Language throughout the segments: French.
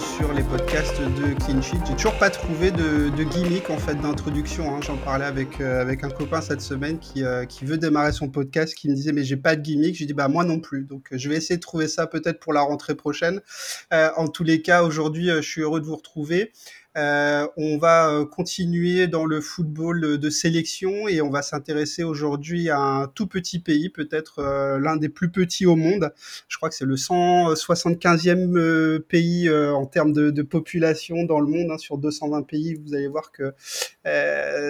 sur les podcasts de Clean J'ai toujours pas trouvé de, gimmick en fait d'introduction. Hein. J'en parlais avec, euh, avec un copain cette semaine qui, euh, qui veut démarrer son podcast, qui me disait mais j'ai pas de gimmick. J'ai dit bah moi non plus. Donc je vais essayer de trouver ça peut-être pour la rentrée prochaine. en tous les cas, aujourd'hui, je suis heureux de vous retrouver. Euh, on va euh, continuer dans le football de sélection et on va s'intéresser aujourd'hui à un tout petit pays, peut-être euh, l'un des plus petits au monde. Je crois que c'est le 175e pays en termes de, population dans le monde. Hein, sur 220 pays, vous allez voir que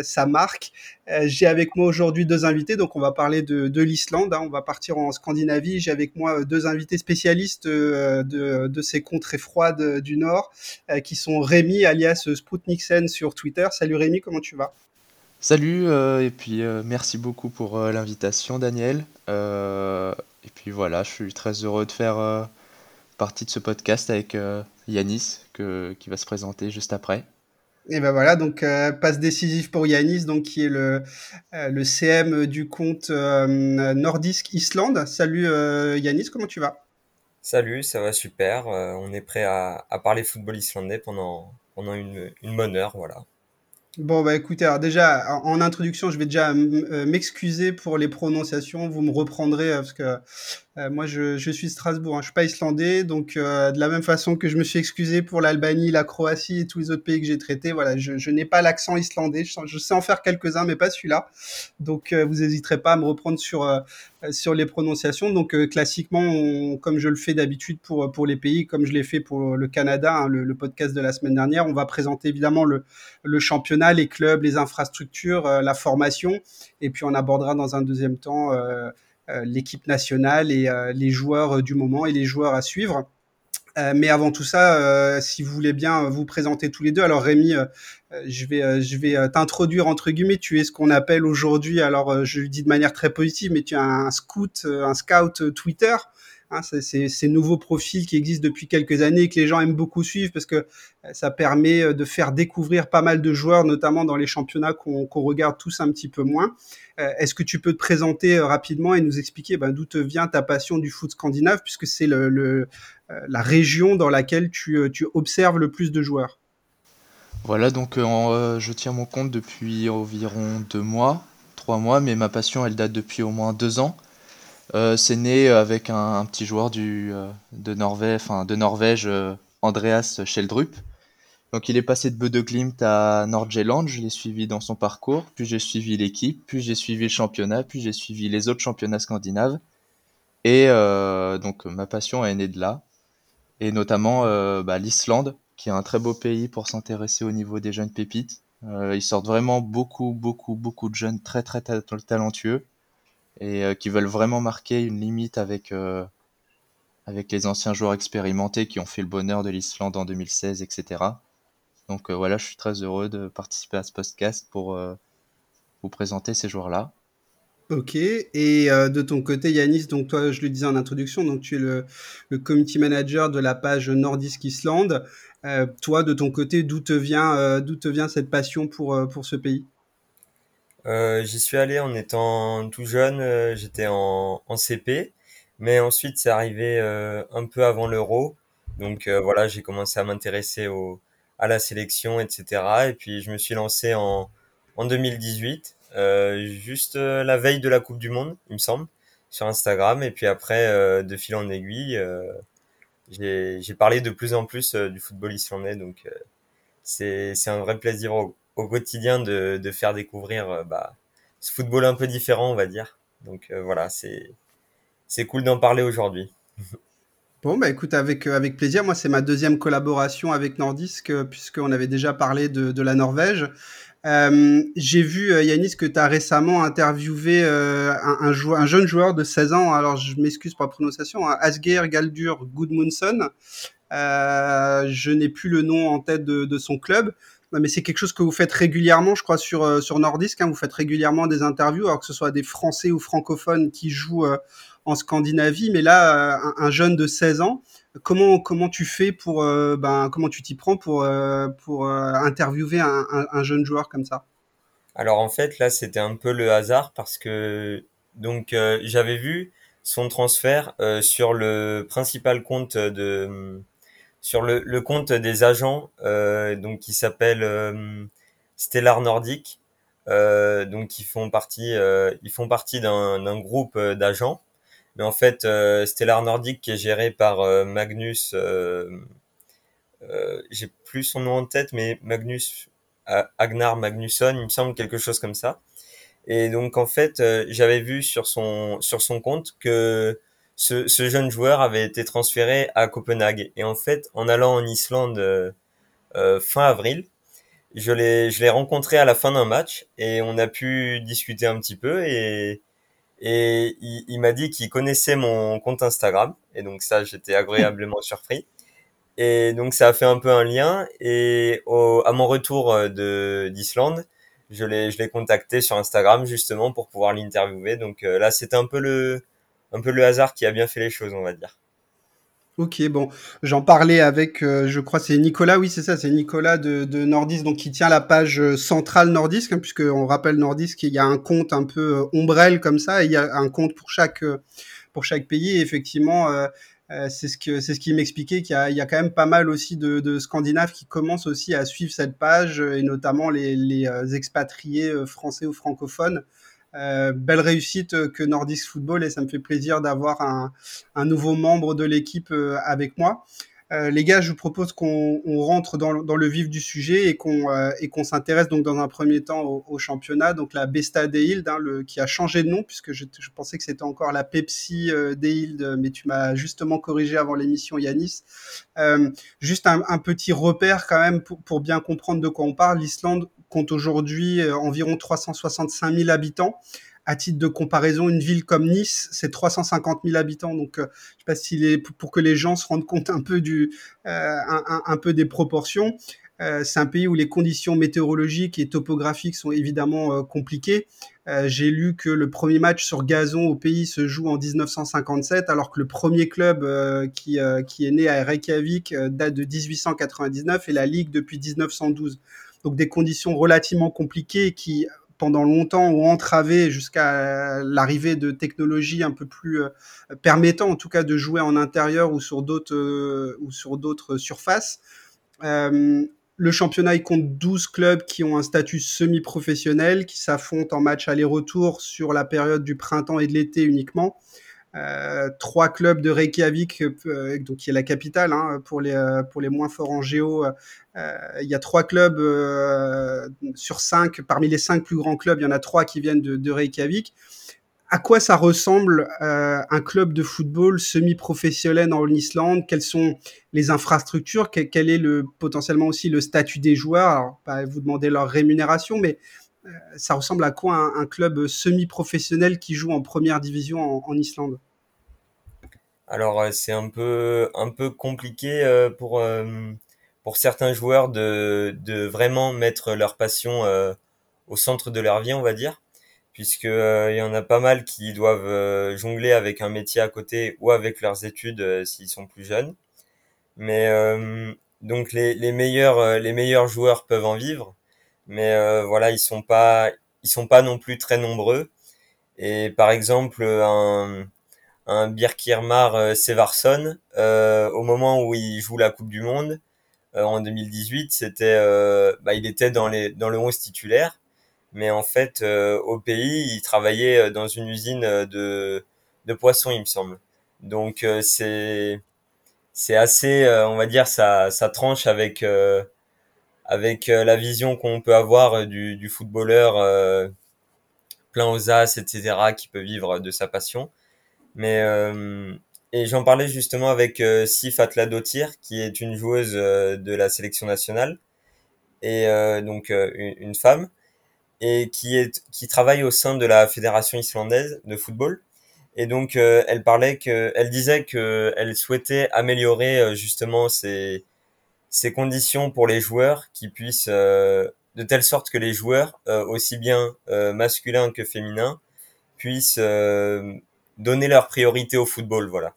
ça marque. J'ai avec moi aujourd'hui deux invités, donc on va parler de, l'Islande. Hein. on va partir en Scandinavie. J'ai avec moi deux invités spécialistes de, de ces contrées froides du Nord, qui sont Rémi alias Spoutniksen sur Twitter. Salut Rémi, comment tu vas? Salut, euh, et puis euh, merci beaucoup pour euh, l'invitation Daniel. et puis voilà, je suis très heureux de faire partie de ce podcast avec Yanis qui va se présenter juste après. Et ben voilà, donc passe décisif pour Yanis, donc qui est le, le CM du compte Nordisk Island. Salut Yanis, comment tu vas? Salut, ça va super. on est prêt à, à parler football islandais pendant, pendant une, une bonne heure, voilà. Bon, bah écoutez, alors déjà, en introduction, je vais déjà euh, m'excuser pour les prononciations. Vous me reprendrez euh, parce que euh, moi, je, je, suis Strasbourg, hein, je suis pas islandais, donc euh, de la même façon que je me suis excusé pour l'Albanie, la Croatie et tous les autres pays que j'ai traités, voilà, je, je n'ai pas l'accent islandais. Je, sais en faire quelques-uns, mais pas celui-là. Donc, vous n'hésiterez pas à me reprendre sur sur les prononciations. Donc, classiquement, comme je le fais d'habitude pour pour les pays, comme je l'ai fait pour le Canada, hein, le, le, podcast de la semaine dernière, on va présenter évidemment le le championnat, les clubs, les infrastructures, la formation, et puis on abordera dans un deuxième temps euh, l'équipe nationale et euh, les joueurs du moment et les joueurs à suivre. Euh, mais avant tout ça, si vous voulez bien vous présenter tous les deux. Alors Rémi, je vais, je vais t'introduire entre guillemets. Tu es ce qu'on appelle aujourd'hui, alors je le dis de manière très positive, mais tu es un scout, un scout Twitter. Hein, c'est ces nouveaux profils qui existent depuis quelques années et que les gens aiment beaucoup suivre parce que euh, ça permet euh, de faire découvrir pas mal de joueurs, notamment dans les championnats qu'on regarde tous un petit peu moins. Euh, est-ce que tu peux te présenter rapidement et nous expliquer ben, d'où te vient ta passion du foot scandinave, puisque c'est la région dans laquelle tu, observes le plus de joueurs? Voilà, donc je tiens mon compte depuis environ deux mois, trois mois, mais ma passion, elle date depuis au moins deux ans. Euh, c'est né avec un, petit joueur du, euh, de, Norvège, euh, Andreas Scheldrup. Donc il est passé de Bode Glimt à Nordjylland, je l'ai suivi dans son parcours, puis j'ai suivi l'équipe, puis j'ai suivi le championnat, puis j'ai suivi les autres championnats scandinaves. Et donc ma passion est née de là, et notamment bah, l'Islande, qui est un très beau pays pour s'intéresser au niveau des jeunes pépites. ils sortent vraiment beaucoup, beaucoup, beaucoup de jeunes très, très talentueux et euh, qui veulent vraiment marquer une limite avec, euh, avec les anciens joueurs expérimentés qui ont fait le bonheur de l'Islande en 2016, etc. Donc euh, voilà, je suis très heureux de participer à ce podcast pour vous présenter ces joueurs-là. Ok, et de ton côté, Yanis, donc toi, je le disais en introduction, donc tu es le, le community manager de la page Nordisk Island. toi, de ton côté, d'où te vient, te vient cette passion pour, pour ce pays? Euh, j'y suis allé en étant tout jeune, euh, j'étais en, en CP, mais ensuite c'est arrivé euh, un peu avant l'Euro, donc voilà, j'ai commencé à m'intéresser au, à la sélection, etc. Et puis je me suis lancé en, en 2018, juste la veille de la Coupe du Monde, il me semble, sur Instagram, et puis après, de fil en aiguille, j'ai parlé de plus en plus du football islandais, donc c'est un vrai plaisir au quotidien de, de faire découvrir euh, bah, ce football un peu différent, on va dire. Donc euh, voilà, c'est c'est cool d'en parler aujourd'hui. Bon, bah écoute, avec, euh, avec plaisir. Moi, c'est ma deuxième collaboration avec Nordisk, puisqu'on avait déjà parlé de, de la Norvège. J'ai vu, Yanis, que tu as récemment interviewé un, joueur, un, jeune joueur de 16 ans. Alors, je m'excuse pour la prononciation. Hein, Galdur Gudmundsson. Je n'ai plus le nom en tête de, de son club mais c'est quelque chose que vous faites régulièrement, je crois, sur, euh, sur Nordisk. Hein, vous faites régulièrement des interviews, alors que ce soit des Français ou francophones qui jouent euh, en Scandinavie. Mais là, euh, un, jeune de 16 ans, comment, comment tu fais pour, ben, comment tu t'y prends pour, pour interviewer un, un, jeune joueur comme ça? Alors en fait, là, c'était un peu le hasard parce que donc j'avais vu son transfert sur le principal compte de sur le, le compte des agents, donc qui s'appelle Stellar Nordic. donc ils font partie, ils font partie d'un groupe d'agents. Mais en fait, Stellar Nordic qui est géré par Magnus, j'ai plus son nom en tête, mais Magnus Agnar Magnusson, il me semble quelque chose comme ça. Et donc en fait, euh, j'avais vu sur son sur son compte que ce, ce, jeune joueur avait été transféré à Copenhague. Et en fait, en allant en Islande euh, euh fin avril, je l'ai je l'ai rencontré à la fin d'un match et on a pu discuter un petit peu et et il, il m'a dit qu'il connaissait mon compte Instagram et donc ça j'étais agréablement surpris. Et donc ça a fait un peu un lien. Et au, à mon retour euh, de d'Islande, je l'ai je l'ai contacté sur Instagram justement pour pouvoir l'interviewer. Donc euh, là, c'était un peu le un peu le hasard qui a bien fait les choses, on va dire. Ok, bon, j'en parlais avec, euh, je crois, c'est Nicolas, oui, c'est ça, c'est Nicolas de, de Nordis, donc qui tient la page centrale Nordisk, hein, puisque on rappelle Nordisk, il y a un compte un peu ombrelle comme ça, et il y a un compte pour chaque pour chaque pays. Et effectivement, euh, c'est ce ce qui m'expliquait qu'il y y a quand même pas mal aussi de, de Scandinaves qui commencent aussi à suivre cette page et notamment les, les euh, expatriés euh, français ou francophones. Euh, belle réussite que Nordisk Football et ça me fait plaisir d'avoir un, un nouveau membre de l'équipe avec moi. Euh, les gars, je vous propose qu'on rentre dans, le vif du sujet et qu'on euh, s'intéresse donc dans un premier temps au, championnat, donc la Besta Deild, hein, le, qui a changé de nom puisque je, pensais que c'était encore la Pepsi euh, Deild, mais tu m'as justement corrigé avant l'émission, Yanis. Euh, juste un, petit repère quand même pour, pour bien comprendre de quoi on parle. L'Islande compte aujourd'hui environ 365 000 habitants à titre de comparaison, une ville comme Nice, c'est 350 000 habitants. Donc, euh, je sais pas est pour que les gens se rendent compte un peu euh, des proportions. Euh, c'est un pays où les conditions météorologiques et topographiques sont évidemment euh, compliquées. Euh, j'ai lu que le premier match sur gazon au pays se joue en 1957, alors que le premier club qui est né à Reykjavik date de 1899 et la Ligue depuis 1912. Donc des conditions relativement compliquées qui pendant longtemps ont entravé jusqu'à l'arrivée de technologies un peu plus euh, permettant en tout cas de jouer en intérieur ou sur d'autres euh, surfaces. Euh, le championnat compte 12 clubs qui ont un statut semi-professionnel qui s'affrontent en match aller-retour sur la période du printemps et de l'été uniquement. Euh, trois clubs de Reykjavik, euh, donc qui est la capitale hein, pour les euh, pour les moins forts en géo. il y a trois clubs sur cinq. Parmi les cinq plus grands clubs, il y en a trois qui viennent de, de Reykjavik. À quoi ça ressemble un club de football semi-professionnel en Islande? Quelles sont les infrastructures? Quel, est le potentiellement aussi le statut des joueurs? Alors, pas vous demander leur rémunération, mais ça ressemble à quoi un, club semi-professionnel qui joue en première division en, en Islande? Alors euh, c'est un peu un peu compliqué euh, pour euh, pour certains joueurs de de vraiment mettre leur passion au centre de leur vie, on va dire, puisque il y en a pas mal qui doivent jongler avec un métier à côté ou avec leurs études s'ils sont plus jeunes. Mais donc les, les meilleurs les meilleurs joueurs peuvent en vivre mais euh, voilà, ils sont pas ils sont pas non plus très nombreux. Et par exemple, un un Birkirmar euh, Sevarsson, euh, au moment où il joue la Coupe du Monde en 2018, c'était bah, il était dans les dans le 11 titulaire, mais en fait au pays, il travaillait dans une usine de de poissons, il me semble. Donc c'est c'est assez, on va dire, ça, ça tranche avec avec euh, la vision qu'on peut avoir euh, du, du footballeur euh, plein aux as, etc., qui peut vivre de sa passion. Mais et j'en parlais justement avec Sif Atladotir, qui est une joueuse de la sélection nationale et donc une, femme et qui est qui travaille au sein de la fédération islandaise de football. Et donc elle parlait que elle disait que elle souhaitait améliorer justement ses ces conditions pour les joueurs qui puissent euh, de telle sorte que les joueurs euh, aussi bien euh, masculins que féminins puissent donner leur priorité au football voilà.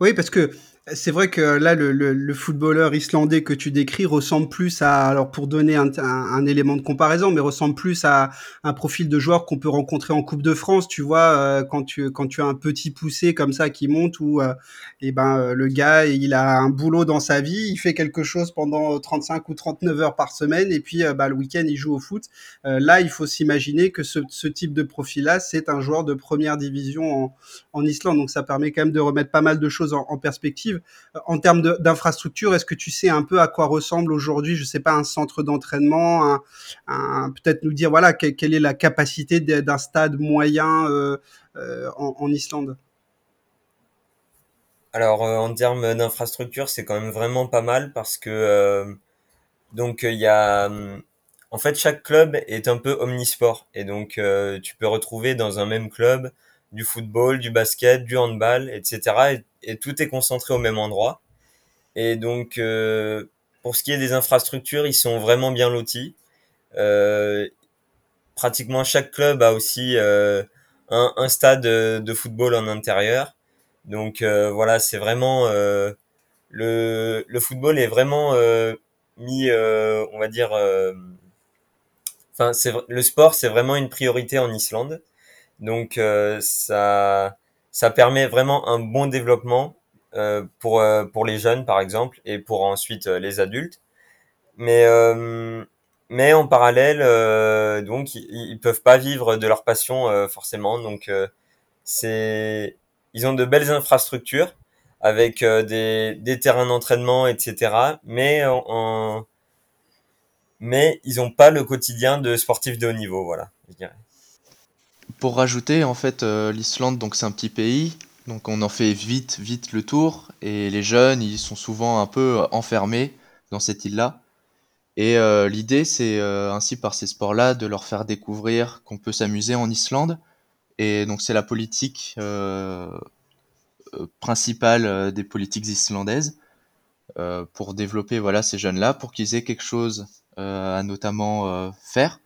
Oui parce que C'est vrai que là, le, le, le, footballeur islandais que tu décris ressemble plus à, alors pour donner un, élément de comparaison, mais ressemble plus à un profil de joueur qu'on peut rencontrer en Coupe de France, tu vois, euh, quand tu quand tu as un petit poussé comme ça qui monte ou euh, et ben euh, le gars il a un boulot dans sa vie, il fait quelque chose pendant 35 ou 39 heures par semaine et puis bah, le week-end il joue au foot. là, il faut s'imaginer que ce, type de profil-là, c'est un joueur de première division en, Islande, donc ça permet quand même de remettre pas mal de choses en perspective. En termes d'infrastructure, est-ce que tu sais un peu à quoi ressemble aujourd'hui, je sais pas, un centre d'entraînement, peut-être nous dire voilà quelle, est la capacité d'un stade moyen euh, euh, en, Islande? Alors euh, en termes d'infrastructure, c'est quand même vraiment pas mal parce que donc il y a en fait chaque club est un peu omnisport et donc tu peux retrouver dans un même club du football, du basket, du handball, etc. Et, tout est concentré au même endroit. Et donc, euh, pour ce qui est des infrastructures, ils sont vraiment bien lotis. Euh, pratiquement chaque club a aussi euh, un, un, stade de football en intérieur. Donc voilà, c'est vraiment le, le football est vraiment mis, on va dire, enfin c'est le sport, c'est vraiment une priorité en Islande. Donc euh, ça ça permet vraiment un bon développement euh, pour euh, pour les jeunes par exemple et pour ensuite les adultes. Mais mais en parallèle donc ils, peuvent pas vivre de leur passion forcément. Donc c'est ils ont de belles infrastructures avec des, des terrains d'entraînement etc mais en, mais ils ont pas le quotidien de sportifs de haut niveau voilà je dirais pour rajouter, en fait, euh, l'Islande, donc c'est un petit pays, donc on en fait vite, vite le tour, et les jeunes, ils sont souvent un peu euh, enfermés dans cette île-là. Et euh, l'idée, c'est ainsi par ces sports-là de leur faire découvrir qu'on peut s'amuser en Islande. Et donc c'est la politique principale des politiques islandaises pour développer voilà ces jeunes-là, pour qu'ils aient quelque chose à notamment faire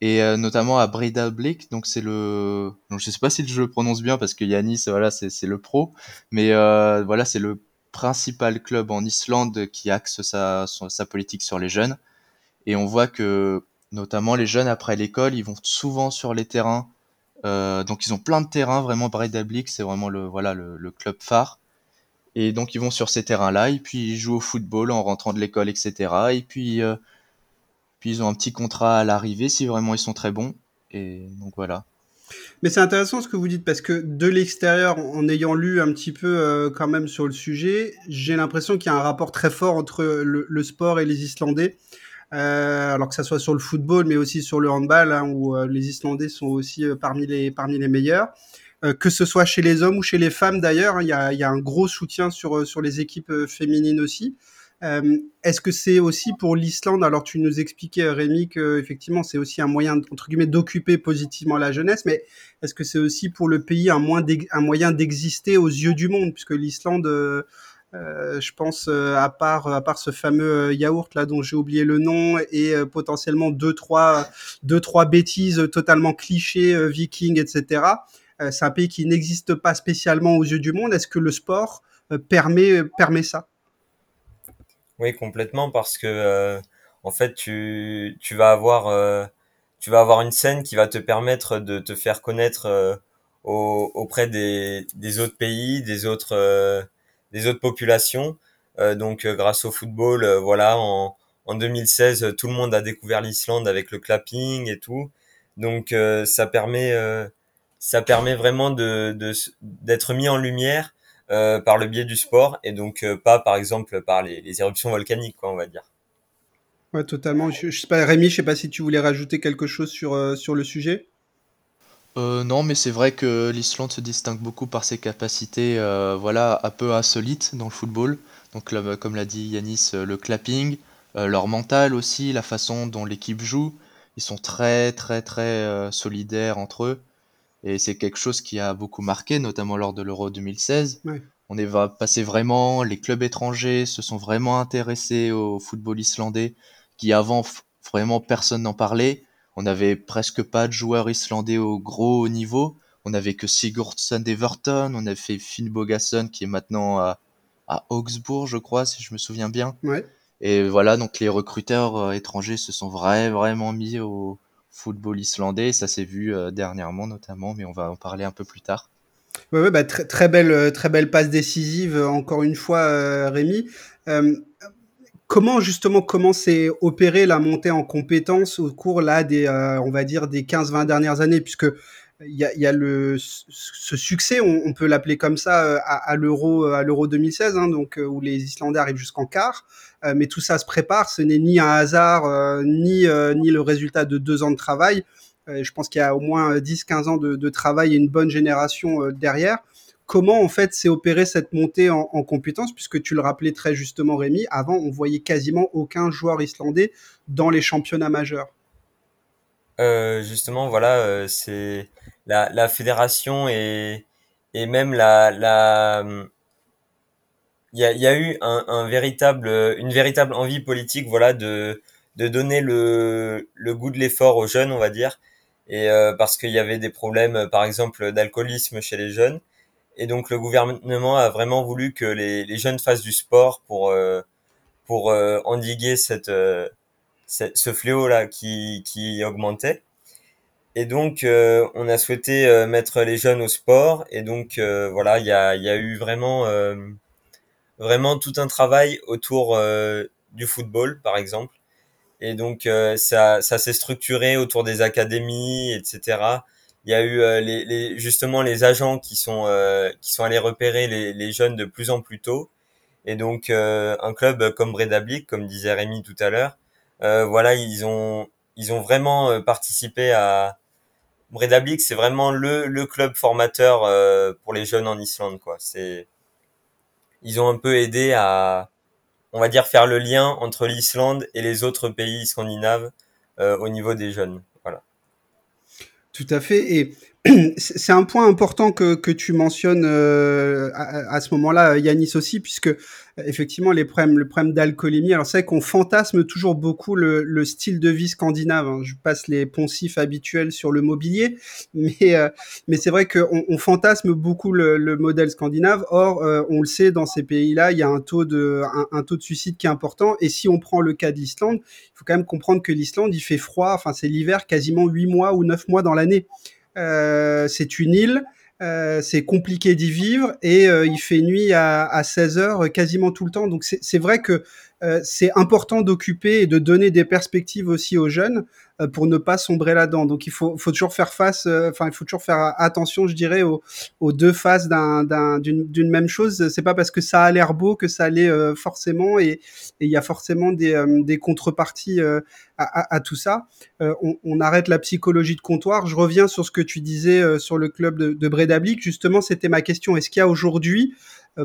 et euh, notamment à Breidablik donc c'est le donc je sais pas si je le prononce bien parce que Yanis voilà c'est c'est le pro mais euh, voilà c'est le principal club en Islande qui axe sa sa politique sur les jeunes. Et on voit que notamment les jeunes après l'école ils vont souvent sur les terrains euh, donc ils ont plein de terrains vraiment Breidablik c'est vraiment le voilà le, le, club phare. Et donc ils vont sur ces terrains là et puis ils jouent au football en rentrant de l'école etc et puis euh, puis ils ont un petit contrat à l'arrivée si vraiment ils sont très bons. Et donc voilà. Mais c'est intéressant ce que vous dites parce que de l'extérieur, en ayant lu un petit peu euh, quand même sur le sujet, j'ai l'impression qu'il y a un rapport très fort entre le, sport et les Islandais. Euh, alors que ça soit sur le football, mais aussi sur le handball, hein, où euh, les Islandais sont aussi parmi les parmi les meilleurs. Que ce soit chez les hommes ou chez les femmes d'ailleurs, hein, il y, a, y, a, un gros soutien sur sur les équipes féminines aussi. Euh, Est-ce que c'est aussi pour l'Islande? Alors tu nous expliquais Rémi que effectivement c'est aussi un moyen entre guillemets d'occuper positivement la jeunesse, mais est-ce que c'est aussi pour le pays un, moyen d'exister aux yeux du monde? Puisque l'Islande euh, euh, je pense euh, à part à part ce fameux euh, yaourt là dont j'ai oublié le nom et potentiellement deux trois deux trois bêtises totalement clichés vikings etc. c'est un pays qui n'existe pas spécialement aux yeux du monde. Est-ce que le sport permet permet ça? Oui, complètement, parce que euh, en fait, tu, tu vas avoir euh, tu vas avoir une scène qui va te permettre de te faire connaître euh, auprès des, des autres pays, des autres des autres populations. donc, grâce au football, voilà, en en 2016, tout le monde a découvert l'Islande avec le clapping et tout. Donc, ça permet ça permet vraiment de d'être mis en lumière par le biais du sport et donc euh, pas par exemple par les, les, éruptions volcaniques, quoi, on va dire. Ouais, totalement. Je, je sais pas, Rémi, je sais pas si tu voulais rajouter quelque chose sur, euh, sur le sujet. Euh, non, mais c'est vrai que l'Islande se distingue beaucoup par ses capacités, euh, voilà, un peu insolites dans le football. Donc, là, comme l'a dit Yanis, le clapping, leur mental aussi, la façon dont l'équipe joue. Ils sont très, très, très solidaires entre eux. Et c'est quelque chose qui a beaucoup marqué, notamment lors de l'Euro 2016. On est passé vraiment, les clubs étrangers se sont vraiment intéressés au football islandais, qui avant vraiment personne n'en parlait. On n'avait presque pas de joueurs islandais au gros niveau. On n'avait que Sigurdsson d'Everton, on avait fait Finn Bogason qui est maintenant à, à Augsbourg, je crois, si je me souviens bien. Ouais. Et voilà, donc les recruteurs étrangers se sont vraiment mis au football islandais. Ça s'est vu dernièrement notamment, mais on va en parler un peu plus tard. Ouais, ouais bah, très, belle, très belle passe décisive encore une fois, Rémi. Comment justement comment s'est opéré la montée en compétences au cours là des euh, des 15-20 dernières années? Puisque il y a, le ce succès on, peut l'appeler comme ça euh, à, l'euro à l'euro 2016 hein, donc euh, où les Islandais arrivent jusqu'en quart mais tout ça se prépare. Ce n'est ni un hasard ni ni le résultat de deux ans de travail. Je pense qu'il y a au moins 10-15 ans de, travail et une bonne génération derrière. Comment en fait s'est opérée cette montée en, en compétences, puisque tu le rappelais très justement Rémi, avant on voyait quasiment aucun joueur islandais dans les championnats majeurs. Euh, justement, voilà, euh, c'est la, la, fédération et, et même la, la il y a, y a, eu un, un, véritable, une véritable envie politique, voilà, de, de donner le, le goût de l'effort aux jeunes, on va dire, et euh, parce qu'il y avait des problèmes, par exemple, d'alcoolisme chez les jeunes, et donc le gouvernement a vraiment voulu que les, les jeunes fassent du sport pour euh, pour euh, endiguer cette, euh, ce fléau là qui qui augmentait. Et donc on a souhaité mettre les jeunes au sport. Et donc voilà il y a y a eu vraiment vraiment tout un travail autour du football par exemple. Et donc ça ça s'est structuré autour des académies etc il y a eu euh, les, justement les agents qui sont euh, qui sont allés repérer les, jeunes de plus en plus tôt. Et donc euh, un club comme Bredablic comme disait Rémi tout à l'heure voilà ils ont ils ont vraiment participé à Bredablic c'est vraiment le, le club formateur pour les jeunes en Islande quoi. C'est ils ont un peu aidé à on va dire faire le lien entre l'Islande et les autres pays scandinaves au niveau des jeunes tout à fait. Et c'est un point important que, que tu mentionnes euh, à, à, ce moment-là, Yanis aussi, puisque effectivement les problèmes, le problème d'alcoolémie. Alors c'est vrai qu'on fantasme toujours beaucoup le, le, style de vie scandinave. Hein. Je passe les poncifs habituels sur le mobilier, mais euh, mais c'est vrai qu'on on fantasme beaucoup le, le, modèle scandinave. Or, euh, on le sait, dans ces pays-là, il y a un taux de un, taux de suicide qui est important. Et si on prend le cas de l'Islande, il faut quand même comprendre que l'Islande, il fait froid. Enfin, c'est l'hiver quasiment huit mois ou neuf mois dans l'année. Euh, c'est une île. Euh, c'est compliqué d'y vivre et euh, il fait nuit à, à 16 heures quasiment tout le temps. Donc c'est vrai que euh, c'est important d'occuper et de donner des perspectives aussi aux jeunes euh, pour ne pas sombrer là-dedans. Donc il faut, faut toujours faire face, euh, enfin il faut toujours faire attention, je dirais, aux, aux deux faces d'une même chose. C'est pas parce que ça a l'air beau que ça l'est forcément, et il y a forcément des, des contreparties à, à, à, tout ça. On, on, arrête la psychologie de comptoir. Je reviens sur ce que tu disais sur le club de, de Bredablic. Justement, c'était ma question. Est-ce qu'il y a aujourd'hui,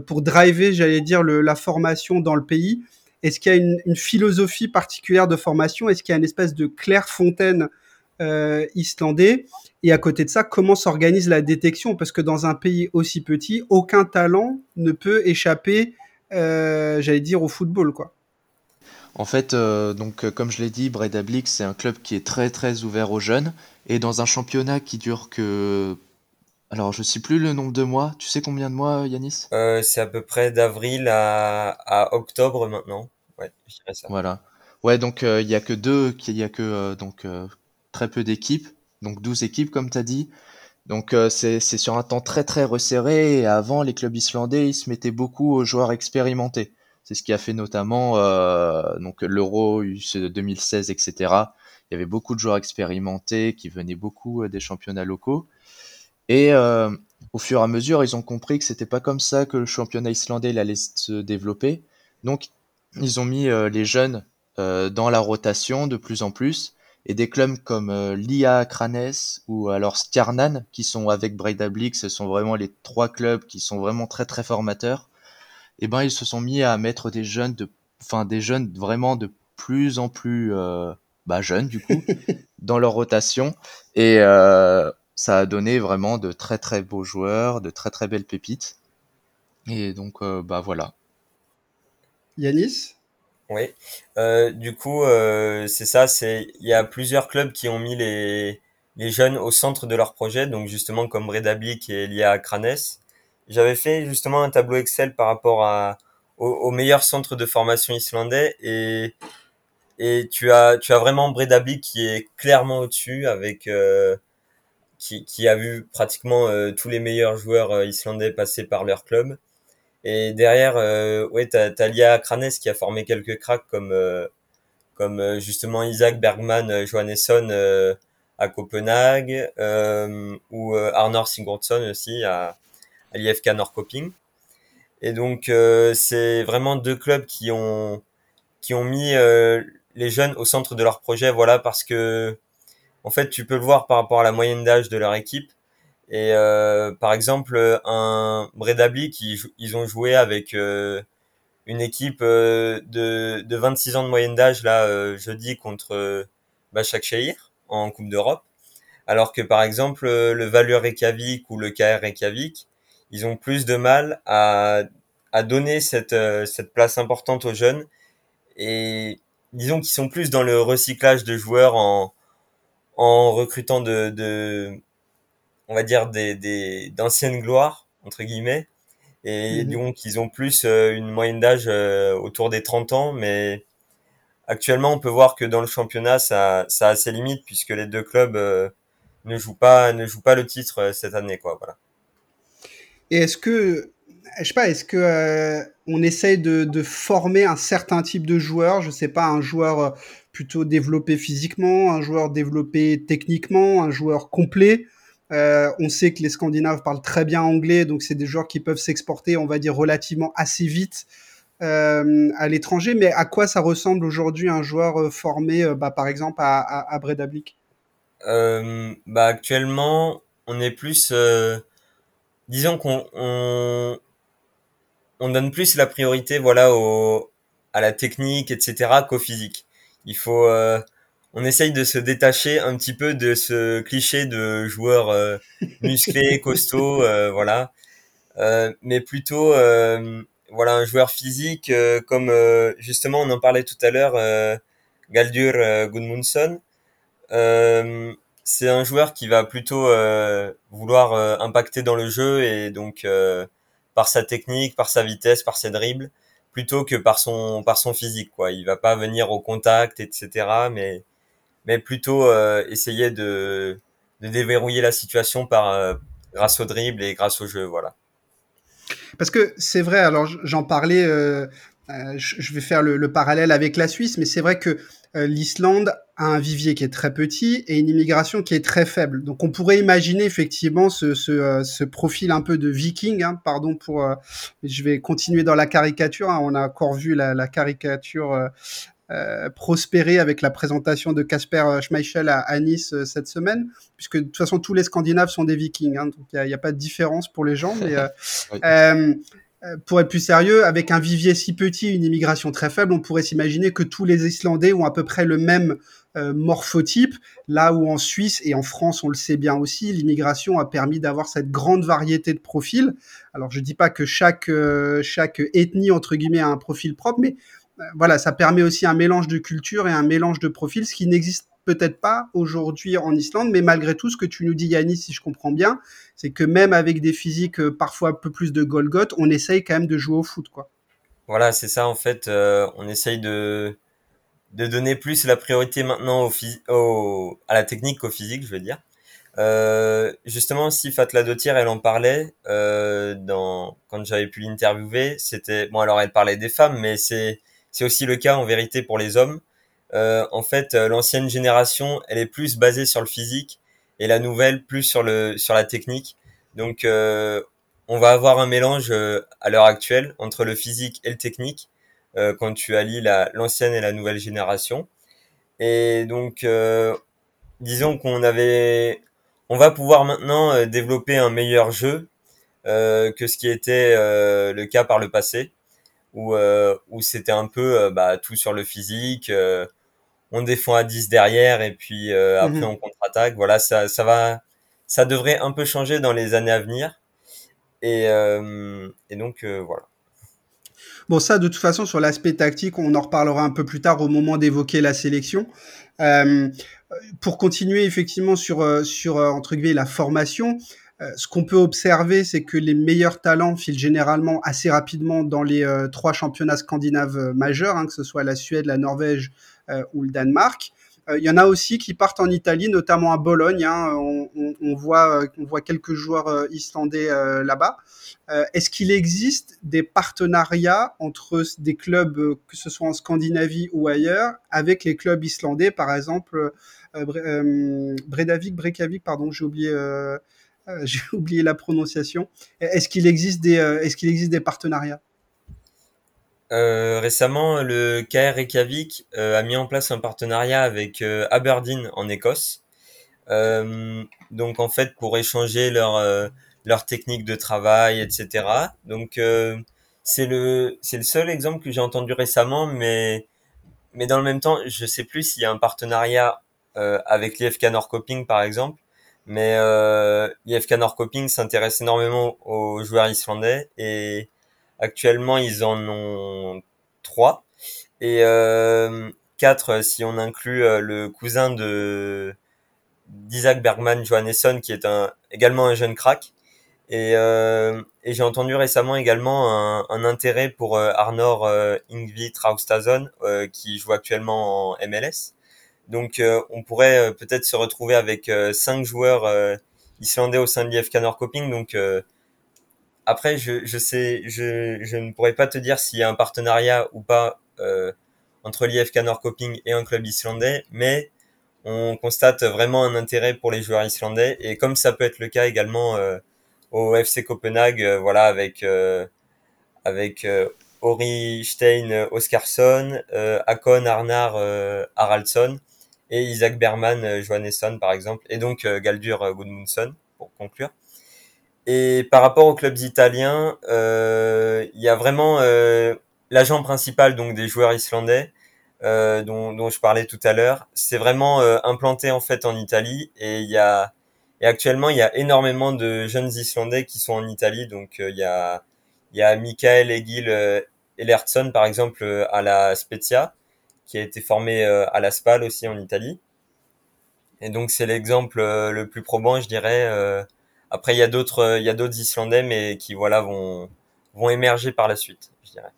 pour driver, j'allais dire, le, la formation dans le pays, est-ce qu'il y a une, philosophie particulière de formation? Est-ce qu'il y a une espèce de Clairefontaine euh, islandais? Et à côté de ça, comment s'organise la détection? Parce que dans un pays aussi petit, aucun talent ne peut échapper, euh, j'allais dire, au football, quoi. En fait, euh, donc euh, comme je l'ai dit, Bredablik, c'est un club qui est très très ouvert aux jeunes. Et dans un championnat qui dure que alors, je sais plus le nombre de mois. Tu sais combien de mois, Yanis? Euh, C'est à peu près d'avril à, à octobre maintenant. Ouais, je dirais ça. Voilà. Ouais, donc euh, il y a que deux, il y a que euh, donc euh, très peu d'équipes, donc 12 équipes comme tu as dit. Donc c'est c'est sur un temps très très resserré et avant les clubs islandais, ils se mettaient beaucoup aux joueurs expérimentés. C'est ce qui a fait notamment donc l'Euro 2016 etc. Il y avait beaucoup de joueurs expérimentés qui venaient beaucoup des championnats locaux et au fur et à mesure, ils ont compris que c'était pas comme ça que le championnat islandais allait se développer. Donc ils ont mis euh, les jeunes euh, dans la rotation de plus en plus et des clubs comme euh, l'IA Cranes ou alors Stjarnan qui sont avec Breidablik, ce sont vraiment les trois clubs qui sont vraiment très très formateurs. Et eh ben ils se sont mis à mettre des jeunes de, enfin des jeunes vraiment de plus en plus euh, bah, jeunes du coup dans leur rotation et euh, ça a donné vraiment de très très beaux joueurs, de très très belles pépites. Et donc euh, bah voilà. Yanis? Oui. Euh, du coup, euh, c'est ça. C'est il y a plusieurs clubs qui ont mis les les jeunes au centre de leur projet. Donc justement comme Bredabli qui est lié à Cranes. J'avais fait justement un tableau Excel par rapport à au, meilleur centre de formation islandais et et tu as tu as vraiment Bredabli qui est clairement au-dessus avec qui, qui a vu pratiquement tous les meilleurs joueurs islandais passer par leur club et derrière, euh, ouais, t'as, as Lia Kranes qui a formé quelques cracks comme euh, comme euh, justement Isaac Bergman euh, Johannesson à Copenhague ou Arnor Sigurdsson aussi à, à l'IFK Norrköping. Et donc c'est vraiment deux clubs qui ont qui ont mis les jeunes au centre de leur projet, voilà, parce que en fait, tu peux le voir par rapport à la moyenne d'âge de leur équipe. Et euh, par exemple, un Bredabli qui ils ont joué avec euh, une équipe euh, de, de 26 ans de moyenne d'âge là jeudi contre Başakşehir en Coupe d'Europe, alors que par exemple le Valur Reykjavik ou le KR Reykjavik, ils ont plus de mal à, à donner cette, cette place importante aux jeunes et disons qu'ils sont plus dans le recyclage de joueurs en, en recrutant de, de on va dire des, des d'anciennes gloires entre guillemets. Et mhm. donc ils ont plus euh, une moyenne d'âge euh, autour des 30 ans. Mais actuellement on peut voir que dans le championnat ça ça a ses limites puisque les deux clubs euh, ne jouent pas ne jouent pas le titre cette année quoi. Voilà. Et est-ce que je sais pas, est-ce que on essaye de, de, former un certain type de joueur, je sais pas, un joueur plutôt développé physiquement, un joueur développé techniquement, un joueur complet, euh, on sait que les Scandinaves parlent très bien anglais, donc c'est des joueurs qui peuvent s'exporter, on va dire, relativement assez vite euh, à l'étranger. Mais à quoi ça ressemble aujourd'hui un joueur euh, formé, bah, par exemple, à, à, à Bredablik bah, Actuellement, on est plus... disons qu'on on, on, donne plus la priorité voilà, au, à la technique, etc., qu'au physique. Il faut on essaye de se détacher un petit peu de ce cliché de joueur euh, musclé, costaud, euh, voilà, euh, mais plutôt voilà un joueur physique comme justement on en parlait tout à l'heure, Galdur Gudmundsson. c'est un joueur qui va plutôt vouloir impacter dans le jeu et donc par sa technique, par sa vitesse, par ses dribbles, plutôt que par son physique quoi. Il va pas venir au contact etc. Mais plutôt euh, essayer de, de déverrouiller la situation par euh, grâce au dribble et grâce au jeu, voilà. Parce que c'est vrai, alors j'en parlais, euh je vais faire le, le, parallèle avec la Suisse, mais c'est vrai que l'Islande a un vivier qui est très petit et une immigration qui est très faible. Donc on pourrait imaginer effectivement ce, ce, ce profil un peu de viking, hein, pardon pour, je vais continuer dans la caricature, hein, on a encore vu la, la caricature euh, prospérer avec la présentation de Casper Schmeichel à, Nice euh, cette semaine, puisque de toute façon tous les Scandinaves sont des Vikings, hein, donc il n'y a, pas de différence pour les gens. Mais euh, pour être plus sérieux, avec un vivier si petit, une immigration très faible, on pourrait s'imaginer que tous les Islandais ont à peu près le même morphotype, là où en Suisse et en France, on le sait bien aussi, l'immigration a permis d'avoir cette grande variété de profils. Alors je dis pas que chaque chaque ethnie entre guillemets a un profil propre, mais voilà, ça permet aussi un mélange de culture et un mélange de profils, ce qui n'existe peut-être pas aujourd'hui en Islande, mais malgré tout, ce que tu nous dis, Yannis, si je comprends bien, c'est que même avec des physiques euh, parfois un peu plus de Golgoth, on essaye quand même de jouer au foot, quoi. Voilà, c'est ça, en fait, euh, on essaye de, de donner plus la priorité maintenant au, au à la technique qu'au physique, je veux dire. Euh, justement, si Fatla Dotir, elle en parlait dans quand j'avais pu l'interviewer, c'était bon. Alors, elle parlait des femmes, mais c'est c'est aussi le cas en vérité pour les hommes. En fait, l'ancienne génération, elle est plus basée sur le physique et la nouvelle plus sur le sur la technique. Donc, euh, on va avoir un mélange à l'heure actuelle entre le physique et le technique quand tu allies l'ancienne et la nouvelle génération. Et donc, disons qu'on avait, on va pouvoir maintenant développer un meilleur jeu que ce qui était le cas par le passé où, euh, où c'était un peu euh, bah, tout sur le physique. Euh, on défend à 10 derrière et puis après mhm. on contre-attaque. Voilà, ça, ça va, ça devrait un peu changer dans les années à venir. Et, et donc voilà. Bon, ça, de toute façon, sur l'aspect tactique, on en reparlera un peu plus tard au moment d'évoquer la sélection. Euh, pour continuer effectivement sur, sur entre guillemets la formation, ce qu'on peut observer, c'est que les meilleurs talents filent généralement assez rapidement dans les trois championnats scandinaves majeurs, hein, que ce soit la Suède, la Norvège ou le Danemark. Il y en a aussi qui partent en Italie, notamment à Bologne. Hein, on, on, voit, quelques joueurs islandais là-bas. Est-ce qu'il existe des partenariats entre des clubs, que ce soit en Scandinavie ou ailleurs, avec les clubs islandais, par exemple euh, Bredavik, Brekavik, pardon, j'ai oublié, euh, euh, la prononciation. Est-ce qu'il existe des partenariats? Récemment, le KR Reykjavik a mis en place un partenariat avec Aberdeen en Écosse. donc en fait, pour échanger leur leur technique de travail, etc. Donc c'est le c'est le seul exemple que j'ai entendu récemment, mais mais dans le même temps, je sais plus s'il y a un partenariat euh, avec l'IFK Norrköping par exemple. Mais euh, l'IFK Norrköping s'intéresse énormément aux joueurs islandais et actuellement ils en ont trois. Et euh, quatre si on inclut euh, le cousin de d'Isaac Bergman Johannesson qui est un également un jeune crack. Et, euh, et j'ai entendu récemment également un, un intérêt pour euh, Arnor euh, Ingvi Traustason qui joue actuellement en MLS donc euh, on pourrait euh, peut-être se retrouver avec euh, cinq joueurs islandais au sein de l'IFK Norrköping. Donc après, je, je sais, je, je ne pourrais pas te dire s'il y a un partenariat ou pas entre l'IFK Norrköping et un club islandais, mais on constate vraiment un intérêt pour les joueurs islandais et comme ça peut être le cas également au FC Copenhague, voilà avec avec Ori Stein Oskarsson, Akon Arnar Haraldsson et Isaac Berman euh, Johannesson par exemple, et donc euh, Galdur euh, Gudmundsson pour conclure. Et par rapport aux clubs italiens, il y a vraiment l'agent principal donc des joueurs islandais dont, dont, je parlais tout à l'heure. C'est vraiment implanté en fait en Italie et il y a et actuellement il y a énormément de jeunes islandais qui sont en Italie. Donc il y a il y a Michael Egil Ellertsson par exemple à la Spezia qui a été formé euh, à la SPAL aussi en Italie. Et donc c'est l'exemple euh, le plus probant, je dirais. Euh. Après, il y a d'autres, il y a d'autres Islandais, mais qui voilà vont émerger par la suite, je dirais.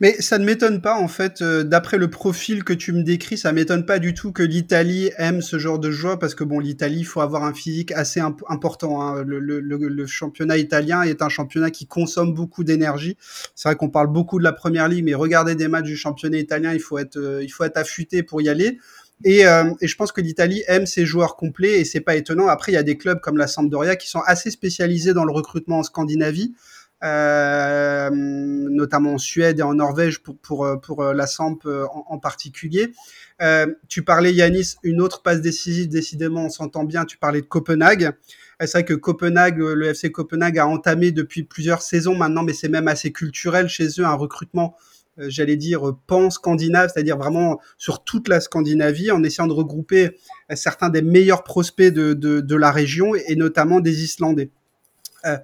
Mais ça ne m'étonne pas, en fait, d'après le profil que tu me décris, ça m'étonne pas du tout que l'Italie aime ce genre de joueur, parce que bon, l'Italie, il faut avoir un physique assez important. Hein. Le, championnat italien est un championnat qui consomme beaucoup d'énergie. C'est vrai qu'on parle beaucoup de la première ligue, mais regardez des matchs du championnat italien, il faut être, il faut être affûté pour y aller. Et, euh, et, je pense que l'Italie aime ses joueurs complets et c'est pas étonnant. Après, il y a des clubs comme la Sampdoria qui sont assez spécialisés dans le recrutement en Scandinavie. Euh, notamment en Suède et en Norvège pour, pour, euh, pour euh, la Samp en, en particulier. Euh, tu parlais, Yanis, une autre passe décisive, décidément, on s'entend bien, tu parlais de Copenhague. C'est vrai que Copenhague, le FC Copenhague a entamé depuis plusieurs saisons maintenant, mais c'est même assez culturel chez eux, un recrutement, j'allais dire, pan-scandinave, c'est-à-dire vraiment sur toute la Scandinavie, en essayant de regrouper certains des meilleurs prospects de, de, de la région, et notamment des Islandais. Euh,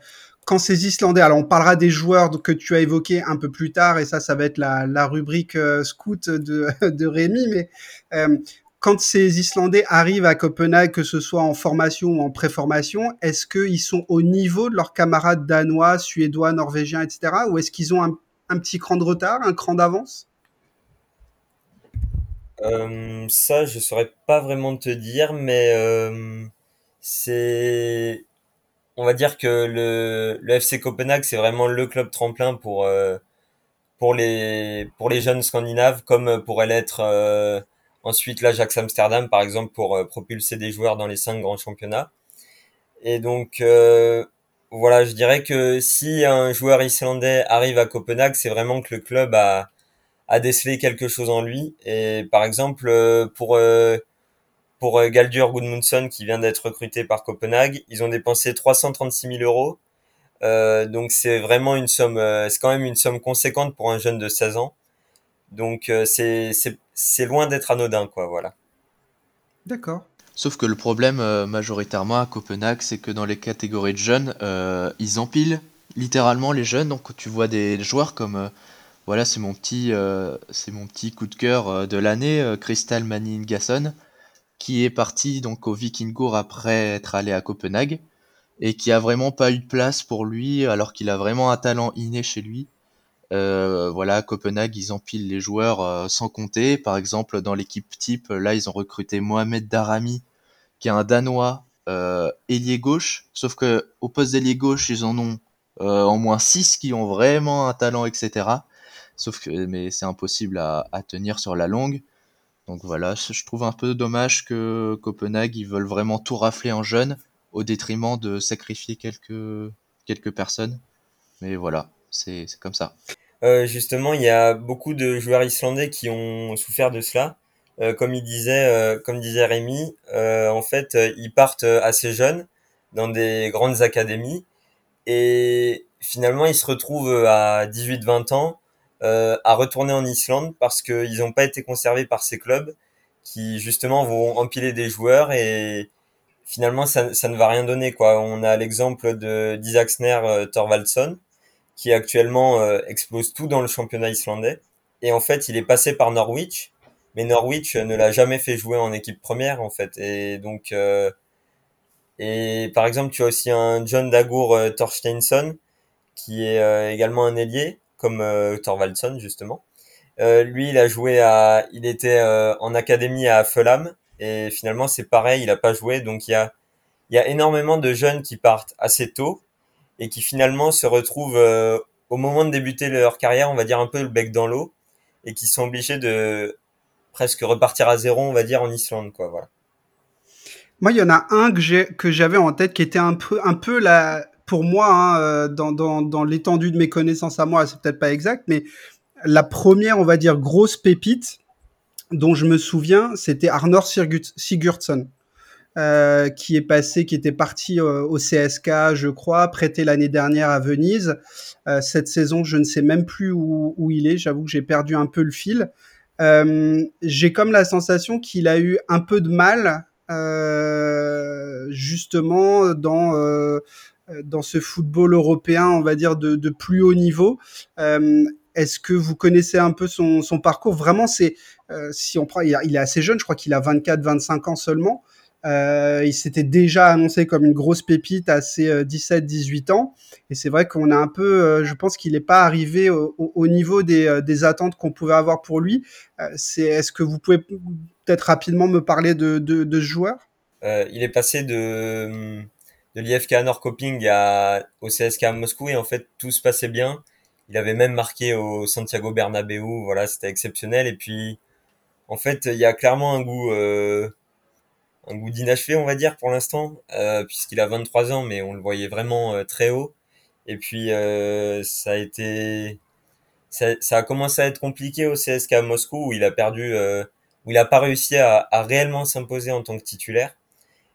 quand ces Islandais, alors on parlera des joueurs que tu as évoqués un peu plus tard, et ça, ça va être la, la rubrique euh, scout de, de Rémi, mais euh, quand ces Islandais arrivent à Copenhague, que ce soit en formation ou en préformation, est-ce qu'ils sont au niveau de leurs camarades danois, suédois, norvégiens, etc., ou est-ce qu'ils ont un, un, petit cran de retard, un cran d'avance? Euh, Ça, je saurais pas vraiment te dire, mais euh, c'est on va dire que le, FC Copenhague, c'est vraiment le club tremplin pour, euh, pour, les, pour les jeunes scandinaves, comme pourrait l'être ensuite l'Ajax Amsterdam, par exemple, pour propulser des joueurs dans les cinq grands championnats. Et donc, voilà, je dirais que si un joueur islandais arrive à Copenhague, c'est vraiment que le club a, a décelé quelque chose en lui. Et par exemple, pour pour euh, Galdur Gudmundsson qui vient d'être recruté par Copenhague. Ils ont dépensé 336 000 euros. Euh, donc c'est vraiment une somme, euh, c'est quand même une somme conséquente pour un jeune de 16 ans. Donc euh, c'est loin d'être anodin quoi, voilà. D'accord. Sauf que le problème majoritairement à Copenhague, c'est que dans les catégories de jeunes, ils empilent littéralement les jeunes. Donc tu vois des joueurs comme voilà, c'est mon petit mon petit coup de cœur de l'année, Crystal Manin Gasson qui est parti donc au Vikingur après être allé à Copenhague. et qui a vraiment pas eu de place pour lui alors qu'il a vraiment un talent inné chez lui. Euh, voilà, Copenhague, ils empilent les joueurs euh, sans compter. Par exemple, dans l'équipe type, là, ils ont recruté Mohamed Darami, qui est un Danois euh, ailier gauche. Sauf que au poste d'ailier gauche, ils en ont euh, au moins 6 qui ont vraiment un talent, etc. Sauf que, mais c'est impossible à, à, tenir sur la longue. Donc voilà, je trouve un peu dommage que Copenhague, ils veulent vraiment tout rafler en jeune au détriment de sacrifier quelques, quelques personnes. Mais voilà, c'est comme ça. Euh, justement, il y a beaucoup de joueurs islandais qui ont souffert de cela. Euh, comme il disait, euh, comme disait Rémi, euh, en fait, ils partent assez jeunes dans des grandes académies et finalement, ils se retrouvent à 18-20 ans à retourner en Islande parce qu'ils n'ont pas été conservés par ces clubs qui justement vont empiler des joueurs et finalement ça, ça ne va rien donner quoi. On a l'exemple de d'Isaksner euh, Thorvaldsson qui actuellement explose tout dans le championnat islandais et en fait il est passé par Norwich mais Norwich ne l'a jamais fait jouer en équipe première en fait. Et donc euh, et par exemple tu as aussi un John Dagur euh, Thorsteinsson qui est euh, également un ailier comme euh, Thorvaldsson justement. Lui il a joué à il était en académie à Fulham. Et finalement, c'est pareil, il a pas joué. Donc, il y a, il y a énormément de jeunes qui partent assez tôt et qui finalement se retrouvent euh, au moment de débuter leur carrière, on va dire un peu le bec dans l'eau et qui sont obligés de presque repartir à zéro, on va dire, en Islande, quoi. Voilà. Moi, il y en a un que j'avais en tête qui était un peu un peu la pour moi hein, euh, dans dans, l'étendue de mes connaissances à moi, c'est peut-être pas exact, mais la première, on va dire grosse pépite, dont je me souviens, c'était Arnor Sigurdsson, euh, qui est passé, qui était parti euh, au CSK, je crois, prêté l'année dernière à Venise. Cette saison, je ne sais même plus où, où il est. J'avoue que j'ai perdu un peu le fil. Euh, j'ai comme la sensation qu'il a eu un peu de mal, euh, justement, dans dans ce football européen, on va dire de, de plus haut niveau. Est-ce que vous connaissez un peu son, son parcours? Vraiment, c'est euh, si on prend, il, est assez jeune, je crois qu'il a 24-25 ans seulement. Euh, il s'était déjà annoncé comme une grosse pépite à ses 17-18 ans. Et c'est vrai qu'on a un peu, euh, je pense qu'il n'est pas arrivé au, au niveau des, euh, attentes qu'on pouvait avoir pour lui. Euh, c'est, est-ce que vous pouvez peut-être rapidement me parler de, ce joueur? Il est passé de, de l'IFK Norrköping à, au CSK à Moscou et en fait tout se passait bien. Il avait même marqué au Santiago Bernabéu, voilà, c'était exceptionnel. Et puis en fait, il y a clairement un goût, euh, un goût d'inachevé, on va dire, pour l'instant, euh, puisqu'il a 23 ans, mais on le voyait vraiment euh, très haut. Et puis, euh, ça a été, ça, ça, a commencé à être compliqué au CSK à Moscou, où il a perdu, euh, où il a pas réussi à, à réellement s'imposer en tant que titulaire.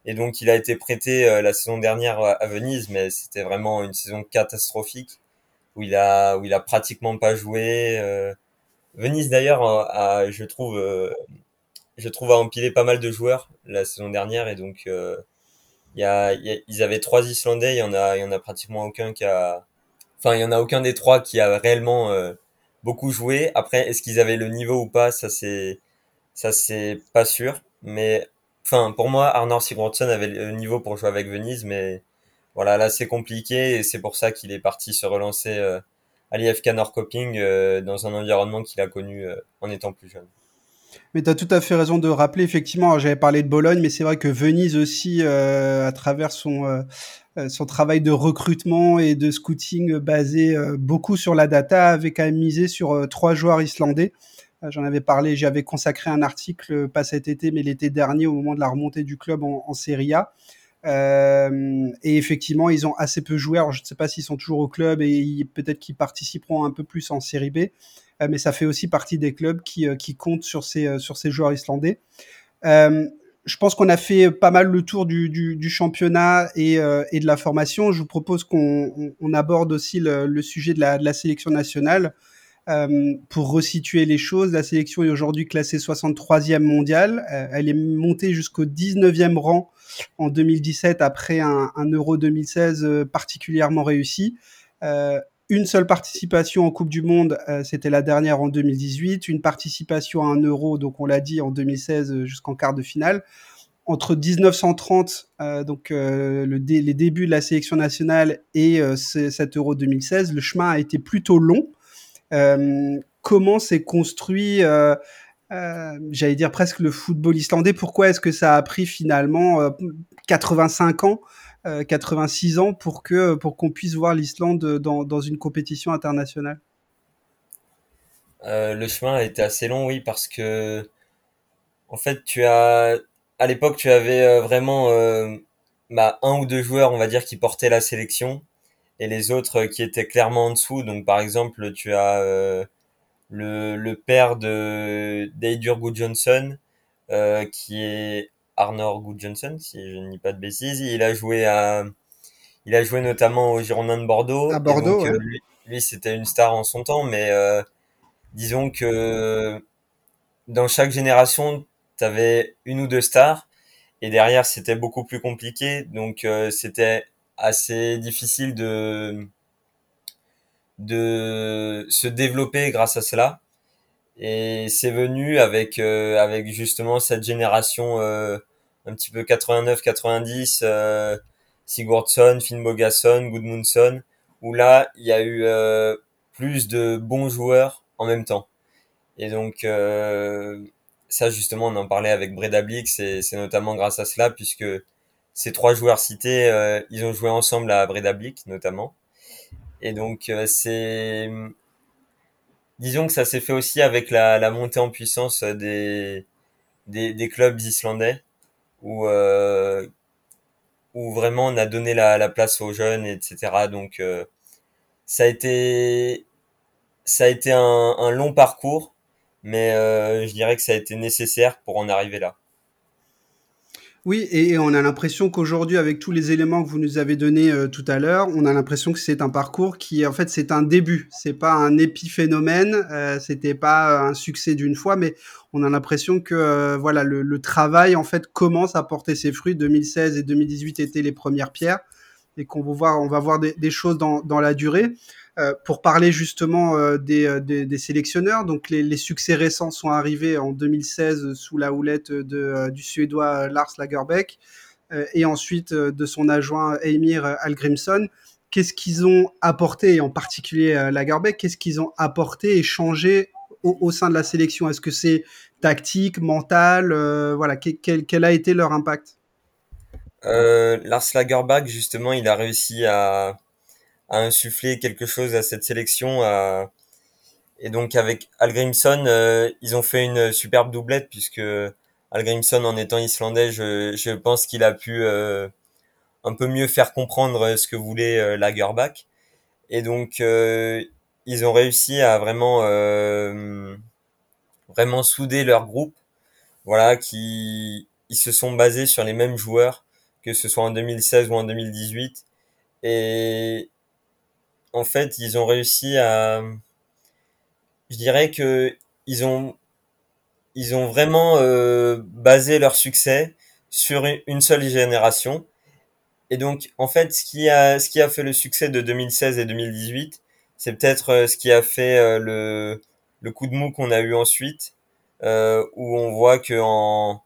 Et donc, il a été prêté euh, la saison dernière à Venise, mais c'était vraiment une saison catastrophique, où il a, où il a pratiquement pas joué. Euh, Venise d'ailleurs a, je trouve, je trouve a empilé pas mal de joueurs la saison dernière et donc euh, y, a, y, a, ils avaient trois Islandais, il y en a, y en a pratiquement aucun qui a, enfin il y en a aucun des trois qui a réellement euh, beaucoup joué. Après, est-ce qu'ils avaient le niveau ou pas, ça c'est, ça c'est pas sûr. Mais enfin pour moi, Arnor Sigurdsson avait le niveau pour jouer avec Venise, mais voilà là c'est compliqué et c'est pour ça qu'il est parti se relancer à l'IFK Norrköping euh, dans un environnement qu'il a connu euh, en étant plus jeune. Mais tu as tout à fait raison de rappeler, effectivement, j'avais parlé de Bologne, mais c'est vrai que Venise aussi, euh, à travers son, euh, son travail de recrutement et de scouting basé euh, beaucoup sur la data, avait quand même misé sur euh, trois joueurs islandais. J'en avais parlé, j'avais consacré un article, pas cet été, mais l'été dernier, au moment de la remontée du club en, en Serie A. Euh, et effectivement, ils ont assez peu joué. Alors, je ne sais pas s'ils sont toujours au club et peut-être qu'ils participeront un peu plus en Série B, euh, mais ça fait aussi partie des clubs qui, euh, qui comptent sur ces, euh, sur ces joueurs islandais. Euh, je pense qu'on a fait pas mal le tour du, du, du championnat et, et, de la formation. Je vous propose qu'on on, aborde aussi le, le, sujet de la, de la sélection nationale. Euh, pour resituer les choses, la sélection est aujourd'hui classée 63e mondiale. Euh, elle est montée jusqu'au 19e rang en 2017 après un, un Euro 2016 euh, particulièrement réussi. Euh, une seule participation en Coupe du Monde, euh, c'était la dernière en 2018. Une participation à un Euro, donc on l'a dit, en 2016 jusqu'en quart de finale. entre 1930, donc le les débuts de la sélection nationale et cet Euro 2016, le chemin a été plutôt long. comment s'est construit euh, j'allais dire presque le football islandais? Pourquoi est-ce que ça a pris finalement 85 euh, ans, 86 euh, ans pour que pour qu'on puisse voir l'Islande dans, dans, une compétition internationale? Le chemin a été assez long, oui, parce que en fait, tu as à l'époque, tu avais vraiment bah, un ou deux joueurs, on va dire, qui portaient la sélection et les autres qui étaient clairement en dessous. Donc, par exemple, tu as le, le père de d'Eidur Johnson euh, qui est Arnor Johnson si je ne dis pas de bêtises. Il a joué à, il a joué notamment au Girondins de Bordeaux. À Bordeaux, euh, Lui, c'était une star en son temps, mais euh, disons que dans chaque génération, tu avais une ou deux stars, et derrière, c'était beaucoup plus compliqué. Donc, euh, c'était assez difficile de de se développer grâce à cela. Et c'est venu avec euh, avec justement cette génération euh, un petit peu 89-90, euh, Sigurdsson, Finn Bogason, Gudmundsson, où là il y a eu euh, plus de bons joueurs en même temps. Et donc ça justement on en parlait avec Bredablik, c'est c'est notamment grâce à cela puisque ces trois joueurs cités, ils ont joué ensemble à Bredablik notamment. Et donc euh, c'est disons que ça s'est fait aussi avec la, la montée en puissance des, des, des clubs islandais où euh, où vraiment on a donné la, la place aux jeunes etc donc euh, ça a été ça a été un, un long parcours mais euh, je dirais que ça a été nécessaire pour en arriver là oui, et on a l'impression qu'aujourd'hui, avec tous les éléments que vous nous avez donnés euh, tout à l'heure, on a l'impression que c'est un parcours qui, en fait, c'est un début. C'est pas un épiphénomène. Euh, C'était pas un succès d'une fois, mais on a l'impression que, euh, voilà, le, travail en fait commence à porter ses fruits. 2016 et 2018 étaient les premières pierres, et qu'on va voir, on va voir des, choses dans la durée. Euh, pour parler justement euh, des, euh, des, des, sélectionneurs. Donc les, les, succès récents sont arrivés en 2016 sous la houlette de, du Suédois Lars Lagerbeck et ensuite de son adjoint Eimir Algrimson. Qu'est-ce qu'ils ont apporté, et en particulier Lagerbeck, qu'est-ce qu'ils ont apporté et changé au, au, sein de la sélection? Est-ce que c'est tactique, mental Voilà, quel, quel, a été leur impact? Euh, Lars Lagerbeck, justement, il a réussi à, à insuffler quelque chose à cette sélection. Et donc avec Algrimson, euh, ils ont fait une superbe doublette puisque Algrimson, en étant islandais, je, je pense qu'il a pu euh, un peu mieux faire comprendre ce que voulait euh, Lagerback. Et donc euh, ils ont réussi à vraiment vraiment souder leur groupe. Voilà, qui ils se sont basés sur les mêmes joueurs que ce soit en 2016 ou en 2018 et en fait, ils ont réussi à, je dirais que ils ont, ils ont vraiment euh, basé leur succès sur une seule génération. Et donc, en fait, ce qui a, ce qui a fait le succès de 2016 et 2018, c'est peut-être euh, ce qui a fait euh, le, le coup de mou qu'on a eu ensuite, où on voit que en,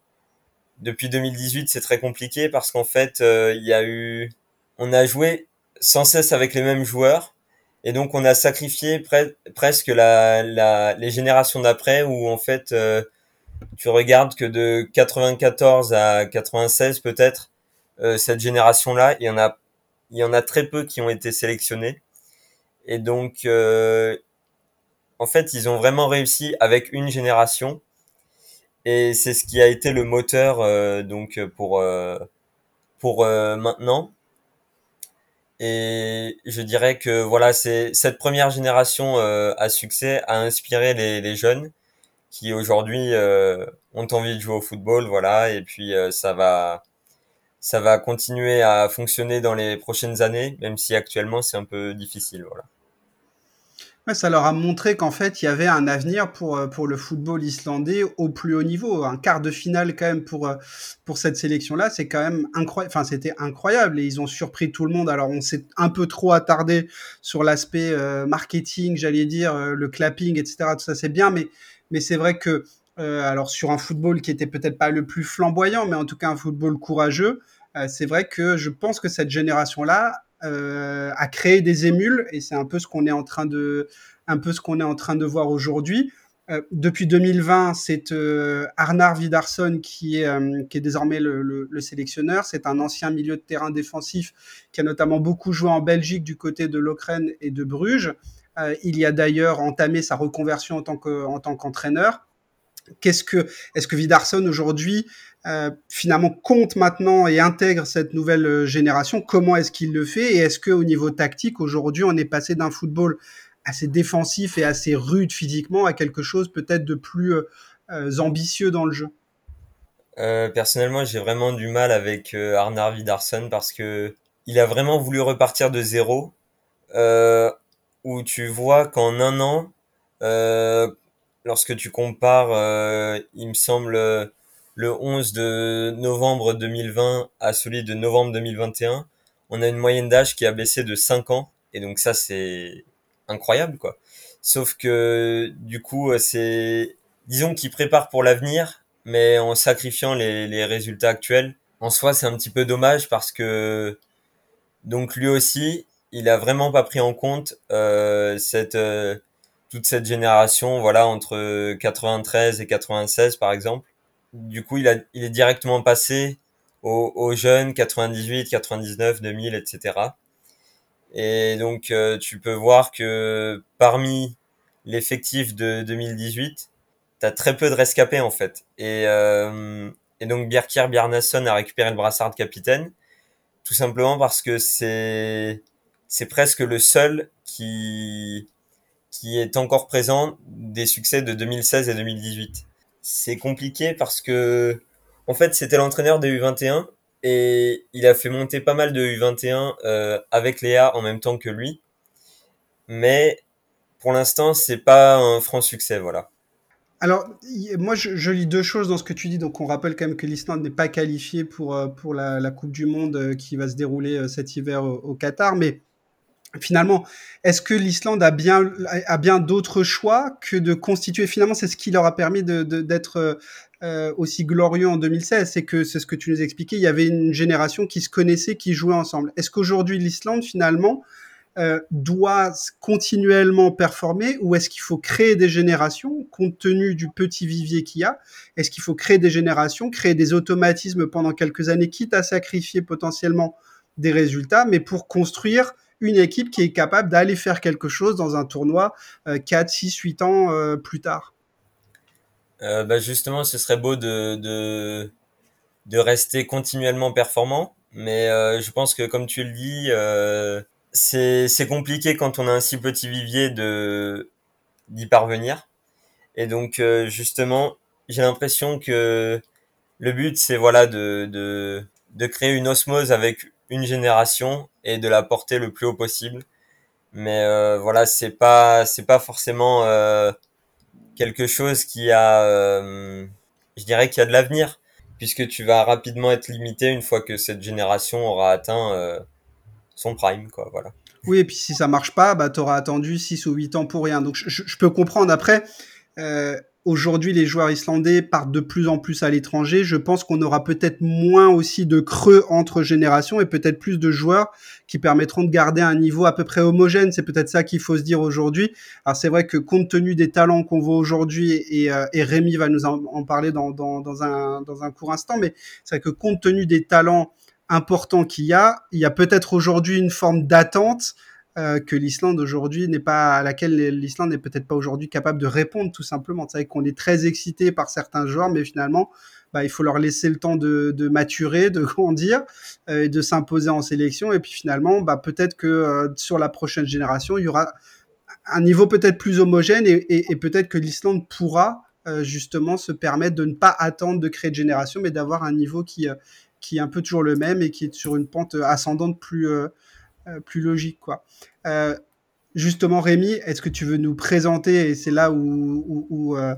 depuis 2018, c'est très compliqué parce qu'en fait, il y a eu, on a joué sans cesse avec les mêmes joueurs et donc on a sacrifié presque la, la, les générations d'après où en fait euh, tu regardes que de 94 à 96 peut-être euh, cette génération là il y en a il y en a très peu qui ont été sélectionnés. Et donc euh, en fait ils ont vraiment réussi avec une génération. Et c'est ce qui a été le moteur euh, donc pour euh, pour maintenant et je dirais que voilà, c'est cette première génération euh, à succès a inspiré les, les jeunes qui aujourd'hui euh, ont envie de jouer au football, voilà. Et puis euh, ça va, ça va continuer à fonctionner dans les prochaines années, même si actuellement c'est un peu difficile, voilà ça leur a montré qu'en fait, il y avait un avenir pour, euh, pour le football islandais au plus haut niveau. Un quart de finale, quand même, pour, euh, pour cette sélection-là, c'est quand même incroyable. Enfin, c'était incroyable et ils ont surpris tout le monde. Alors, on s'est un peu trop attardé sur l'aspect euh, marketing, j'allais dire, le clapping, etc. Tout ça, c'est bien, mais, mais c'est vrai que alors sur un football qui était peut-être pas le plus flamboyant, mais en tout cas un football courageux. c'est vrai que je pense que cette génération-là a créé des émules et c'est un peu ce qu'on est en train de un peu ce qu'on est en train de voir aujourd'hui. Euh, depuis 2020, c'est euh, Arnar Vidarsson qui est, euh, qui est désormais le, le, sélectionneur. C'est un ancien milieu de terrain défensif qui a notamment beaucoup joué en Belgique du côté de Lokeren et de Bruges. il y a d'ailleurs entamé sa reconversion en tant que, en tant qu'entraîneur. Qu'est-ce que, est-ce que Vidarsson aujourd'hui finalement compte maintenant et intègre cette nouvelle génération Comment est-ce qu'il le fait Et est-ce que au niveau tactique aujourd'hui, on est passé d'un football assez défensif et assez rude physiquement à quelque chose peut-être de plus euh, euh, ambitieux dans le jeu? Euh, Personnellement, j'ai vraiment du mal avec Arnar Vidarsson parce que il a vraiment voulu repartir de zéro. où tu vois qu'en un an, lorsque tu compares, il me semble, le 11 de novembre 2020 à celui de novembre 2021, on a une moyenne d'âge qui a baissé de 5 ans. Et donc ça, c'est incroyable, quoi. Sauf que, du coup, euh, c'est, disons qu'il prépare pour l'avenir, mais en sacrifiant les, les résultats actuels. En soi, c'est un petit peu dommage parce que, donc lui aussi, il a vraiment pas pris en compte euh, cette euh, toute cette génération, voilà, entre 93 et 96 par exemple. Du coup, il a, il est directement passé aux, jeunes 98, 99, 2000, etc. Et donc, euh, tu peux voir que parmi l'effectif de 2018, tu as très peu de rescapés en fait. Et, euh, donc, Birkir Bjarnason a récupéré le brassard de capitaine, tout simplement parce que c'est c'est presque le seul qui qui est encore présent des succès de 2016 et 2018. C'est compliqué parce que en fait, c'était l'entraîneur des U21 et il a fait monter pas mal de U21 euh, avec Léa en même temps que lui. Mais pour l'instant, c'est pas un franc succès, voilà. Alors, moi, je, lis deux choses dans ce que tu dis. Donc, on rappelle quand même que l'Islande n'est pas qualifiée pour, euh, pour la, Coupe du Monde euh, qui va se dérouler cet hiver au, Qatar. Mais finalement, est-ce que l'Islande a bien, a bien d'autres choix que de constituer? Finalement, c'est ce qui leur a permis d'être euh, aussi glorieux en 2016, c'est que c'est ce que tu nous expliquais, il y avait une génération qui se connaissait, qui jouait ensemble. Est-ce qu'aujourd'hui l'Islande finalement euh, doit continuellement performer ou est-ce qu'il faut créer des générations compte tenu du petit vivier qu'il y a? Est-ce qu'il faut créer des générations, créer des automatismes pendant quelques années, quitte à sacrifier potentiellement des résultats, mais pour construire une équipe qui est capable d'aller faire quelque chose dans un tournoi 4, 6, 8 ans euh, plus tard euh, bah justement, ce serait beau de, de, rester continuellement performant, mais euh, je pense que comme tu le dis, c'est compliqué quand on a un si petit vivier d'y parvenir. Et donc justement, j'ai l'impression que le but c'est voilà de, de de créer une osmose avec une génération et de la porter le plus haut possible. Mais euh, voilà, c'est pas c'est pas forcément euh, quelque chose qui a, euh, je dirais qu'il y a de l'avenir, puisque tu vas rapidement être limité une fois que cette génération aura atteint euh, son prime, quoi, voilà. Oui, et puis si ça marche pas, bah, tu auras attendu 6 ou 8 ans pour rien. Donc je, je peux comprendre après. Euh, Aujourd'hui, les joueurs islandais partent de plus en plus à l'étranger. Je pense qu'on aura peut-être moins aussi de creux entre générations et peut-être plus de joueurs qui permettront de garder un niveau à peu près homogène. C'est peut-être ça qu'il faut se dire aujourd'hui. Alors c'est vrai que compte tenu des talents qu'on voit aujourd'hui, et, euh, Rémi va nous en, parler dans, dans un court instant, mais c'est vrai que compte tenu des talents importants qu'il y a, il y a peut-être aujourd'hui une forme d'attente euh, que l'Islande aujourd'hui n'est pas à laquelle l'Islande n'est peut-être pas aujourd'hui capable de répondre tout simplement. C'est vrai qu'on est très excité par certains joueurs, mais finalement, bah, il faut leur laisser le temps de, maturer, de grandir, euh, et de s'imposer en sélection. Et puis finalement, bah, peut-être que euh, sur la prochaine génération, il y aura un niveau peut-être plus homogène et, peut-être que l'Islande pourra justement se permettre de ne pas attendre de créer de génération, mais d'avoir un niveau qui, est un peu toujours le même et qui est sur une pente ascendante plus plus logique, quoi. Euh, justement, Rémi, est-ce que tu veux nous présenter, et c'est là où, où, euh,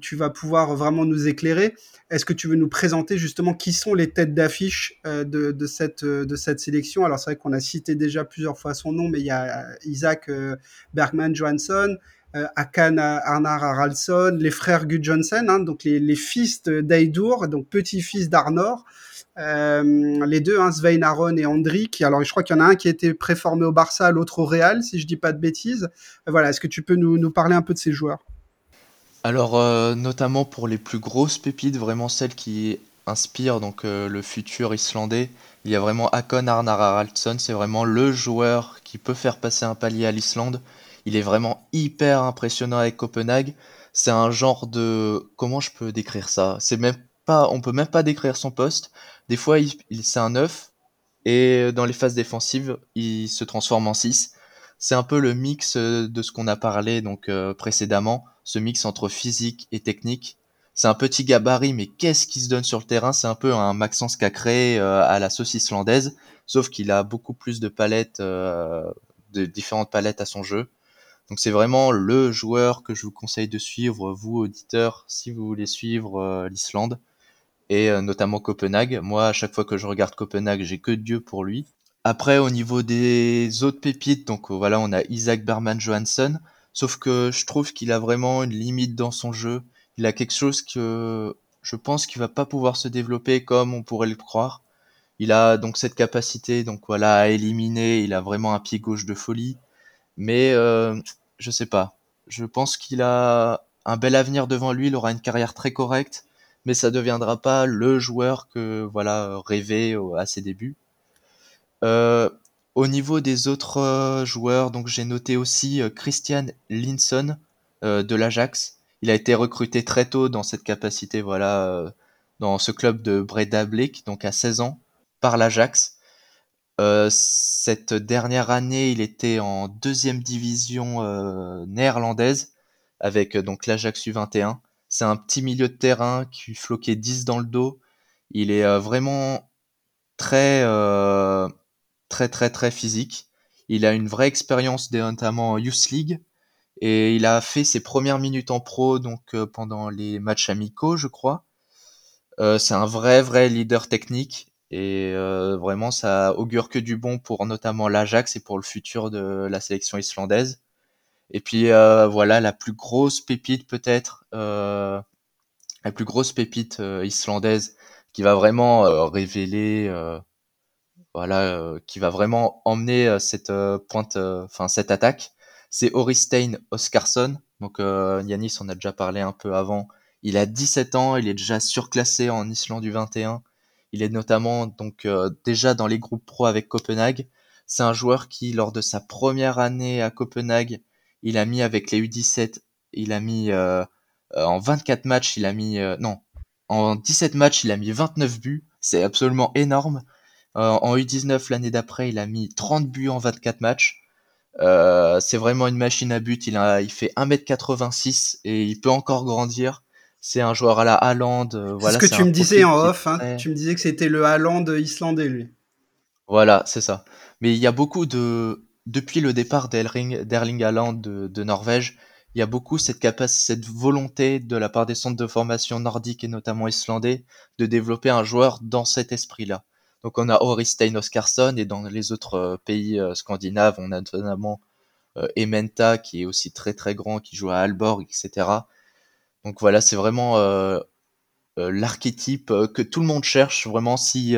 tu vas pouvoir vraiment nous éclairer, est-ce que tu veux nous présenter justement qui sont les têtes d'affiche de, cette, sélection? Alors c'est vrai qu'on a cité déjà plusieurs fois son nom, mais il y a Isaac Bergman Johansson, euh, Akan Arnar Haraldsson, les frères Gudjonsen, hein, donc les, fils d'Aidur, donc petit-fils d'Arnor. Euh, les deux, hein, Svein Aron et Andrik. Alors, je crois qu'il y en a un qui a été préformé au Barça, l'autre au Real, si je dis pas de bêtises. voilà, est-ce que tu peux nous, parler un peu de ces joueurs? Alors, notamment pour les plus grosses pépites, vraiment celles qui inspirent donc le futur islandais, il y a vraiment Akon Arnar Haraldsson, c'est vraiment le joueur qui peut faire passer un palier à l'Islande. Il est vraiment hyper impressionnant avec Copenhague. C'est un genre de comment je peux décrire ça? C'est même pas on peut même pas décrire son poste. Des fois il, c'est un 9 et dans les phases défensives, il se transforme en 6. C'est un peu le mix de ce qu'on a parlé donc euh, précédemment, ce mix entre physique et technique c'est un petit gabarit, mais qu'est-ce qui se donne sur le terrain? C'est un peu un Maxence Cacré euh, à la sauce islandaise, sauf qu'il a beaucoup plus de palettes, euh, de différentes palettes à son jeu. Donc c'est vraiment le joueur que je vous conseille de suivre, vous auditeurs, si vous voulez suivre euh, l'Islande et notamment Copenhague. Moi, à chaque fois que je regarde Copenhague, j'ai que Dieu pour lui. Après, au niveau des autres pépites, donc voilà, on a Isaac Berman Johansson, sauf que je trouve qu'il a vraiment une limite dans son jeu il a quelque chose que je pense qu'il va pas pouvoir se développer comme on pourrait le croire. Il a donc cette capacité, donc voilà, à éliminer. Il a vraiment un pied gauche de folie, mais euh, je sais pas. Je pense qu'il a un bel avenir devant lui. Il aura une carrière très correcte, mais ça deviendra pas le joueur que voilà rêvait à ses débuts. Euh, au niveau des autres euh, joueurs, donc j'ai noté aussi euh, Christian Linson de l'Ajax il a été recruté très tôt dans cette capacité, voilà, euh, dans ce club de Breda Blick, donc à 16 ans, par l'Ajax. Euh, cette dernière année, il était en deuxième division euh, néerlandaise avec donc l'Ajax U21. C'est un petit milieu de terrain qui floquait 10 dans le dos. Il est vraiment très très très très physique. Il a une vraie expérience notamment en Youth League et il a fait ses premières minutes en pro donc euh, pendant les matchs amicaux, je crois. Euh, c'est un vrai vrai leader technique et euh, vraiment ça augure que du bon pour notamment l'Ajax et pour le futur de la sélection islandaise. Et puis voilà la plus grosse pépite peut-être, la plus grosse pépite islandaise qui va vraiment révéler, voilà, qui va vraiment emmener cette pointe, enfin cette attaque c'est Oristein Oscarsson. Donc euh, Yanis en a déjà parlé un peu avant. Il a 17 ans, il est déjà surclassé en Islande du 21. Il est notamment donc euh, déjà dans les groupes pro avec Copenhague. C'est un joueur qui, lors de sa première année à Copenhague, il a mis avec les U17, il a mis euh, en 24 matchs, il a mis non, en 17 matchs, il a mis 29 buts. C'est absolument énorme. en U19 l'année d'après, il a mis 30 buts en 24 matchs. Euh, c'est vraiment une machine à but. Il, a, il fait 1m86 et il peut encore grandir. C'est un joueur à la Haaland. Euh, voilà, c'est ce que tu me disais en off. Hein. Tu me disais que c'était le Haaland islandais, lui. Voilà, c'est ça. Mais il y a beaucoup de. Depuis le départ d'Erling Haaland de, de, Norvège, il y a beaucoup cette capacité, cette volonté de la part des centres de formation nordiques et notamment islandais de développer un joueur dans cet esprit-là. Donc on a Oristein Oskarsson et dans les autres euh, pays euh, scandinaves, on a notamment euh, Ementa qui est aussi très très grand, qui joue à Alborg, etc. Donc voilà, c'est vraiment l'archétype que tout le monde cherche. Vraiment, si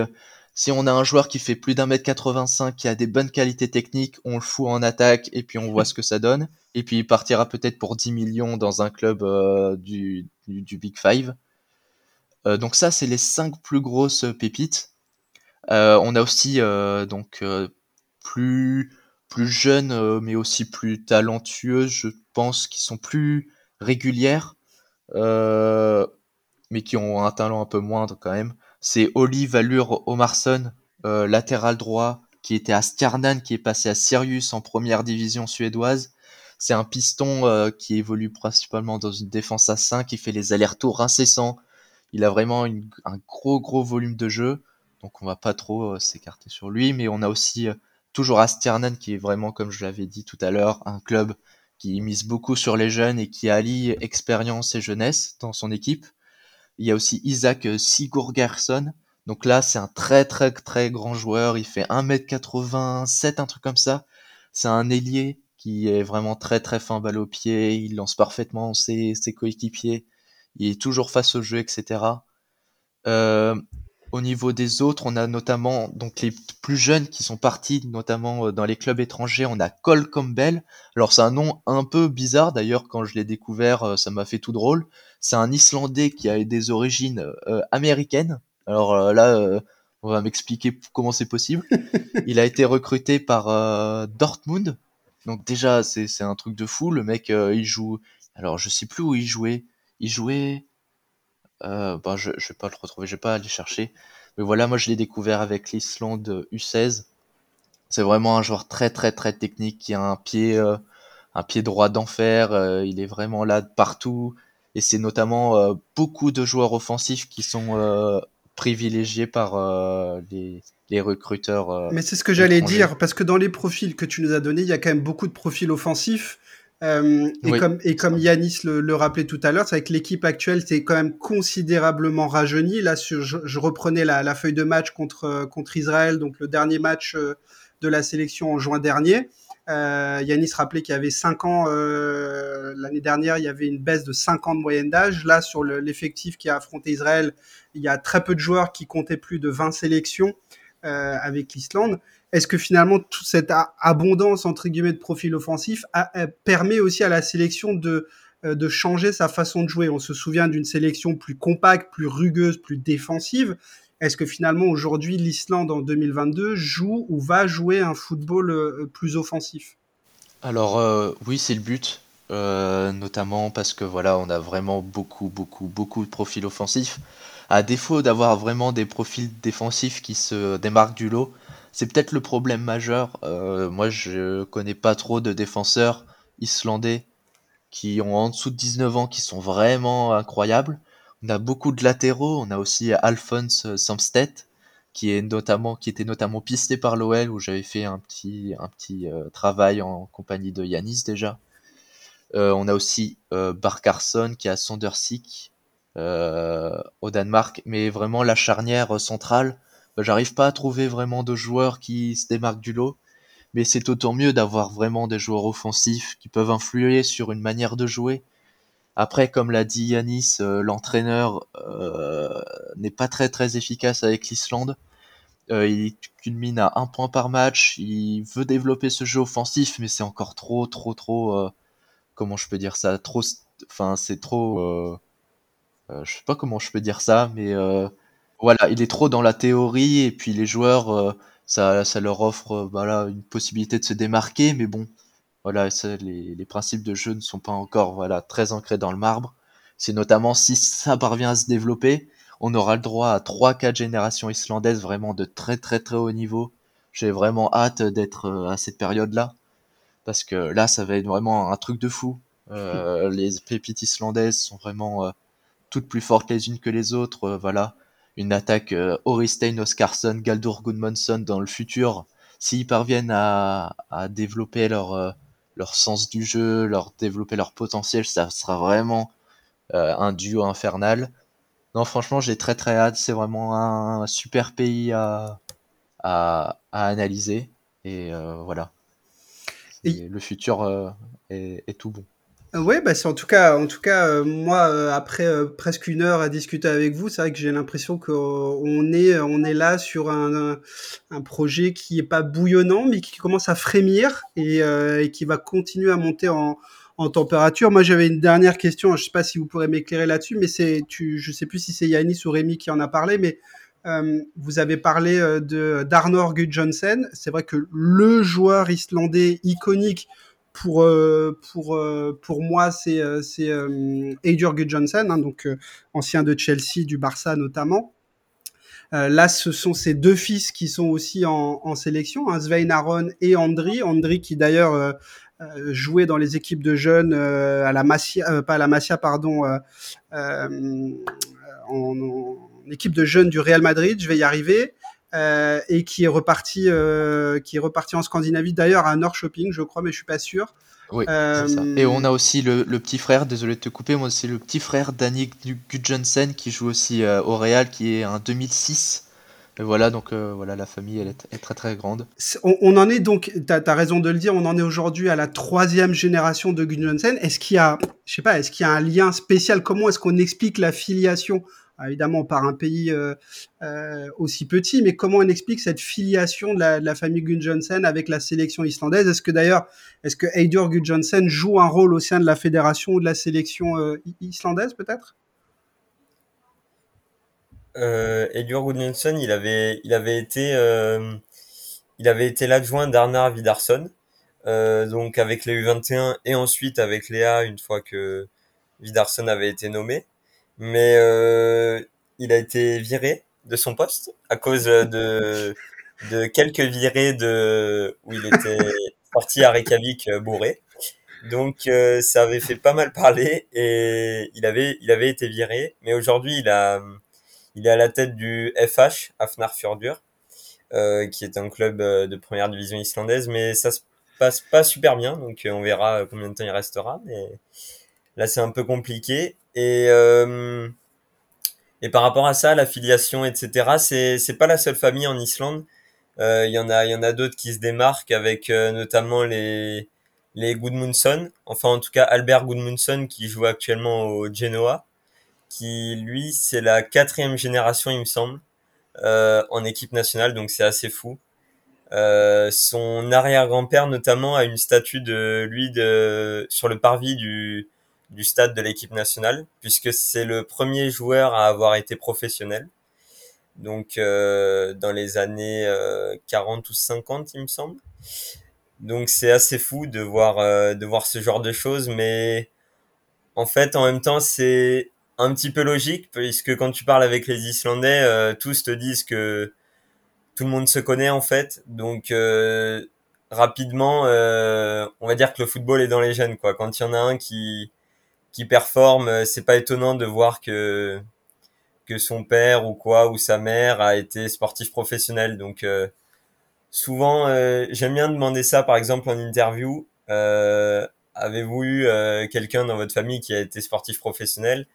si on a un joueur qui fait plus d'un mètre 85, qui a des bonnes qualités techniques, on le fout en attaque et puis on voit ce que ça donne. Et puis il partira peut-être pour 10 millions dans un club du, du, Big Five. donc ça, c'est les cinq plus grosses pépites. Euh, on a aussi euh, donc euh, plus plus jeunes, mais aussi plus talentueuses, je pense, qui sont plus régulières, mais qui ont un talent un peu moindre quand même. C'est Oli Valur Omarsson, latéral droit, qui était à Stjarnan, qui est passé à Sirius en première division suédoise. C'est un piston qui évolue principalement dans une défense à 5, qui fait les allers-retours incessants. Il a vraiment un gros gros volume de jeu donc on va pas trop euh, s'écarter sur lui. Mais on a aussi euh, toujours Astiernan qui est vraiment, comme je l'avais dit tout à l'heure, un club qui mise beaucoup sur les jeunes et qui allie expérience et jeunesse dans son équipe. Il y a aussi Isaac euh, Sigurgeirsson. Donc là, c'est un très très très grand joueur. Il fait 1m87, un truc comme ça. C'est un ailier qui est vraiment très très fin balle au pied, il lance parfaitement ses, ses coéquipiers, il est toujours face au jeu, etc. Euh, au niveau des autres, on a notamment donc les plus jeunes qui sont partis, notamment euh, dans les clubs étrangers. On a Cole Campbell. Alors c'est un nom un peu bizarre d'ailleurs. Quand je l'ai découvert, euh, ça m'a fait tout drôle. C'est un Islandais qui a des origines euh, américaines. Alors là, on va m'expliquer comment c'est possible. Il a été recruté par Dortmund. Donc déjà, c'est c'est un truc de fou. Le mec, il joue. Alors je sais plus où il jouait. Il jouait euh, bah, je, je vais pas le retrouver, je vais pas aller chercher. Mais voilà, moi je l'ai découvert avec l'Islande U16. C'est vraiment un joueur très très très technique qui a un pied euh, un pied droit d'enfer. Euh, il est vraiment là partout. Et c'est notamment euh, beaucoup de joueurs offensifs qui sont privilégiés par les, les recruteurs. Mais c'est ce que j'allais dire, parce que dans les profils que tu nous as donnés, il y a quand même beaucoup de profils offensifs. Euh, et, comme, et comme Yanis le, le rappelait tout à l'heure, c'est que l'équipe actuelle c'est quand même considérablement rajeuni. Là, je, je reprenais la, la, feuille de match contre, contre Israël, donc le dernier match euh, de la sélection en juin dernier. Euh, Yanis rappelait qu'il y avait 5 ans, euh, l'année dernière, il y avait une baisse de 5 ans de moyenne d'âge. Là, sur l'effectif qui a affronté Israël, il y a très peu de joueurs qui comptaient plus de 20 sélections euh, avec l'Islande. Est-ce que finalement toute cette abondance entre guillemets de profils offensifs permet aussi à la sélection de euh, de changer sa façon de jouer? On se souvient d'une sélection plus compacte, plus rugueuse, plus défensive. Est-ce que finalement aujourd'hui l'Islande en 2022 joue ou va jouer un football euh, plus offensif? Alors oui, c'est le but, notamment parce que voilà, on a vraiment beaucoup, beaucoup, beaucoup de profils offensifs. À défaut d'avoir vraiment des profils défensifs qui se démarquent du lot, c'est peut-être le problème majeur. Euh, moi, je connais pas trop de défenseurs islandais qui ont en dessous de 19 ans qui sont vraiment incroyables. On a beaucoup de latéraux. On a aussi Alphonse Samstedt qui est notamment qui était notamment pisté par l'OL où j'avais fait un petit un petit euh, travail en compagnie de Yanis déjà. Euh, on a aussi Barcarson qui à Sondersik au Danemark, mais vraiment la charnière centrale bah, j'arrive pas à trouver vraiment de joueurs qui se démarquent du lot. Mais c'est autant mieux d'avoir vraiment des joueurs offensifs qui peuvent influer sur une manière de jouer. Après, comme l'a dit Yanis, euh, l'entraîneur euh, n'est pas très très efficace avec l'Islande. Euh, il culmine à un point par match. Il veut développer ce jeu offensif, mais c'est encore trop, trop, trop. Euh, comment je peux dire ça? Trop. Enfin, c'est trop. Euh, euh, je sais pas comment je peux dire ça, mais voilà, il est trop dans la théorie et puis les joueurs, euh, ça, ça leur offre euh, voilà, une possibilité de se démarquer, mais bon, voilà, ça, les, les principes de jeu ne sont pas encore voilà, très ancrés dans le marbre. C'est notamment si ça parvient à se développer, on aura le droit à 3-4 générations islandaises vraiment de très très très haut niveau. J'ai vraiment hâte d'être euh, à cette période-là, parce que là, ça va être vraiment un truc de fou. Euh, les pépites islandaises sont vraiment euh, toutes plus fortes les unes que les autres, euh, voilà une attaque euh, Oristein, Oscarson, Galdur Gudmundsson dans le futur, s'ils parviennent à, à développer leur, euh, leur sens du jeu, leur développer leur potentiel, ça sera vraiment euh, un duo infernal. Non, franchement, j'ai très très hâte. C'est vraiment un, super pays à, à, à analyser. Et euh, voilà. Et... Le futur euh, est, est tout bon. Ouais, bah c'est en tout cas, en tout cas, euh, moi euh, après euh, presque une heure à discuter avec vous, c'est vrai que j'ai l'impression qu'on est, on est là sur un, un, projet qui est pas bouillonnant, mais qui commence à frémir et, euh, et qui va continuer à monter en, en température. Moi, j'avais une dernière question. Je sais pas si vous pourrez m'éclairer là-dessus, mais c'est, tu, je sais plus si c'est Yanis ou Rémi qui en a parlé, mais euh, vous avez parlé de d'Arnor Gudjonsen. C'est vrai que le joueur islandais iconique pour euh, pour euh, pour moi c'est euh, c'est euh, Gudjohnsen hein, donc euh, ancien de Chelsea du Barça notamment. Euh, là ce sont ces deux fils qui sont aussi en, en sélection hein, Svein Aron et Andri. Andri qui d'ailleurs euh, jouait dans les équipes de jeunes à la Masia pas à la Masia pardon en, en, équipe de jeunes du Real Madrid. Je vais y arriver euh, et qui est reparti, euh, qui est reparti en Scandinavie d'ailleurs à North Shopping, je crois, mais je suis pas sûr. Oui, euh, ça. Et on a aussi le, le, petit frère, désolé de te couper, moi c'est le petit frère Danny Gudjonsen qui joue aussi euh, au Real, qui est un 2006 voilà, donc voilà, la famille, elle est, très très grande. On, en est donc, tu as, raison de le dire, on en est aujourd'hui à la troisième génération de Gun Johnson. Est-ce qu'il y a, je sais pas, est-ce qu'il y a un lien spécial? Comment est-ce qu'on explique la filiation évidemment par un pays euh, euh, aussi petit, mais comment on explique cette filiation de la, famille Gunjonsen avec la sélection islandaise? Est-ce que d'ailleurs, est-ce que Heidur Gunjonsen joue un rôle au sein de la fédération ou de la sélection euh, islandaise peut-être? Euh, Heidur il avait, il avait été, il avait été l'adjoint d'Arnar Vidarsson, donc avec les U21 et ensuite avec Léa une fois que Vidarsson avait été nommé mais euh, il a été viré de son poste à cause de, de quelques virées de, où il était sorti à Reykjavik euh, bourré. Donc euh, ça avait fait pas mal parler et il avait, il avait été viré. Mais aujourd'hui, il, a, il est à la tête du FH, Afnar Fjordur, euh, qui est un club de première division islandaise. Mais ça se passe pas super bien, donc on verra combien de temps il restera. Mais là, c'est un peu compliqué. Et, euh, et par rapport à ça, l'affiliation, etc., c'est, c'est pas la seule famille en Islande. Euh, il y en a, y en a d'autres qui se démarquent avec euh, notamment les, les Gudmundsson. Enfin, en tout cas, Albert Gudmundsson qui joue actuellement au Genoa. Qui, lui, c'est la quatrième génération, il me semble, euh, en équipe nationale, donc c'est assez fou. Euh, son arrière-grand-père notamment a une statue de lui de sur le parvis du du stade de l'équipe nationale, puisque c'est le premier joueur à avoir été professionnel. Donc euh, dans les années euh, 40 ou 50, il me semble. Donc c'est assez fou de voir euh, de voir ce genre de choses, mais en fait en même temps c'est un petit peu logique puisque quand tu parles avec les Islandais, euh, tous te disent que tout le monde se connaît en fait. Donc euh, rapidement, on va dire que le football est dans les gènes quoi. Quand il y en a un qui qui performe, euh, c'est pas étonnant de voir que que son père ou quoi ou sa mère a été sportif professionnel. Donc euh, souvent, euh, j'aime bien demander ça, par exemple en interview. Avez-vous eu quelqu'un dans votre famille qui a été sportif professionnel?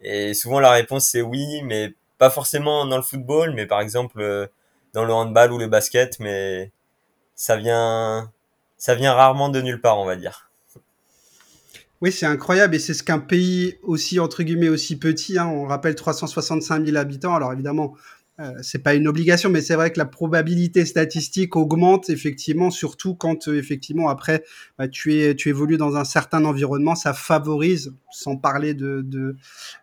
Et souvent la réponse c'est oui, mais pas forcément dans le football, mais par exemple dans le handball ou le basket. Mais ça vient, ça vient rarement de nulle part, on va dire. Oui, c'est incroyable et c'est ce qu'un pays aussi entre guillemets aussi petit, hein, on rappelle 365 000 habitants. Alors évidemment, euh, c'est pas une obligation, mais c'est vrai que la probabilité statistique augmente effectivement, surtout quand euh, effectivement après bah, tu es tu évolues dans un certain environnement, ça favorise, sans parler de, de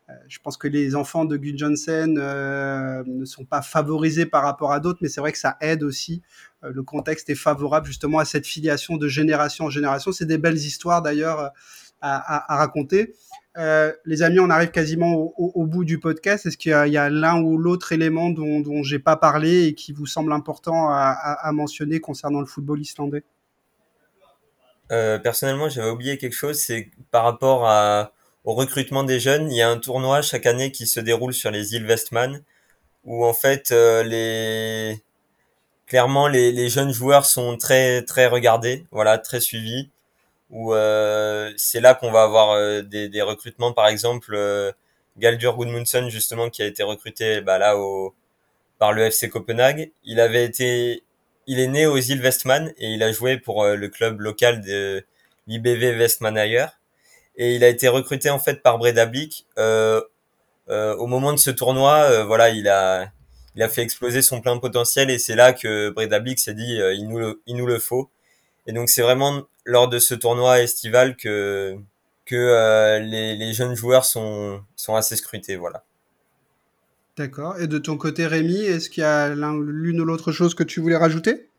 euh, je pense que les enfants de Gun Johnson euh, ne sont pas favorisés par rapport à d'autres, mais c'est vrai que ça aide aussi. le contexte est favorable justement à cette filiation de génération en génération. C'est des belles histoires d'ailleurs à, raconter. Euh, les amis, on arrive quasiment au, bout du podcast. Est-ce qu'il y a, l'un ou l'autre élément dont, dont j'ai pas parlé et qui vous semble important à, mentionner concernant le football islandais? Euh, Personnellement, j'avais oublié quelque chose. C'est par rapport au recrutement des jeunes. Il y a un tournoi chaque année qui se déroule sur les îles Westman, où en fait euh, clairement les, les jeunes joueurs sont très très regardés, voilà, très suivis où euh, c'est là qu'on va avoir euh, des, des, recrutements, par exemple euh, Galdur Gudmundsson justement qui a été recruté bah, là au, par le FC Copenhague. Il avait été, il est né aux îles Westman et il a joué pour le club local de l'IBV Westmanager et il a été recruté en fait par Bredablik. Euh, euh, au moment de ce tournoi, voilà, il a il a fait exploser son plein potentiel et c'est là que Bredablik s'est dit il nous le, il nous le faut. Et donc c'est vraiment lors de ce tournoi estival que que euh, les, les, jeunes joueurs sont sont assez scrutés, voilà. D'accord. Et de ton côté, Rémi, est-ce qu'il y a l'une ou l'autre chose que tu voulais rajouter?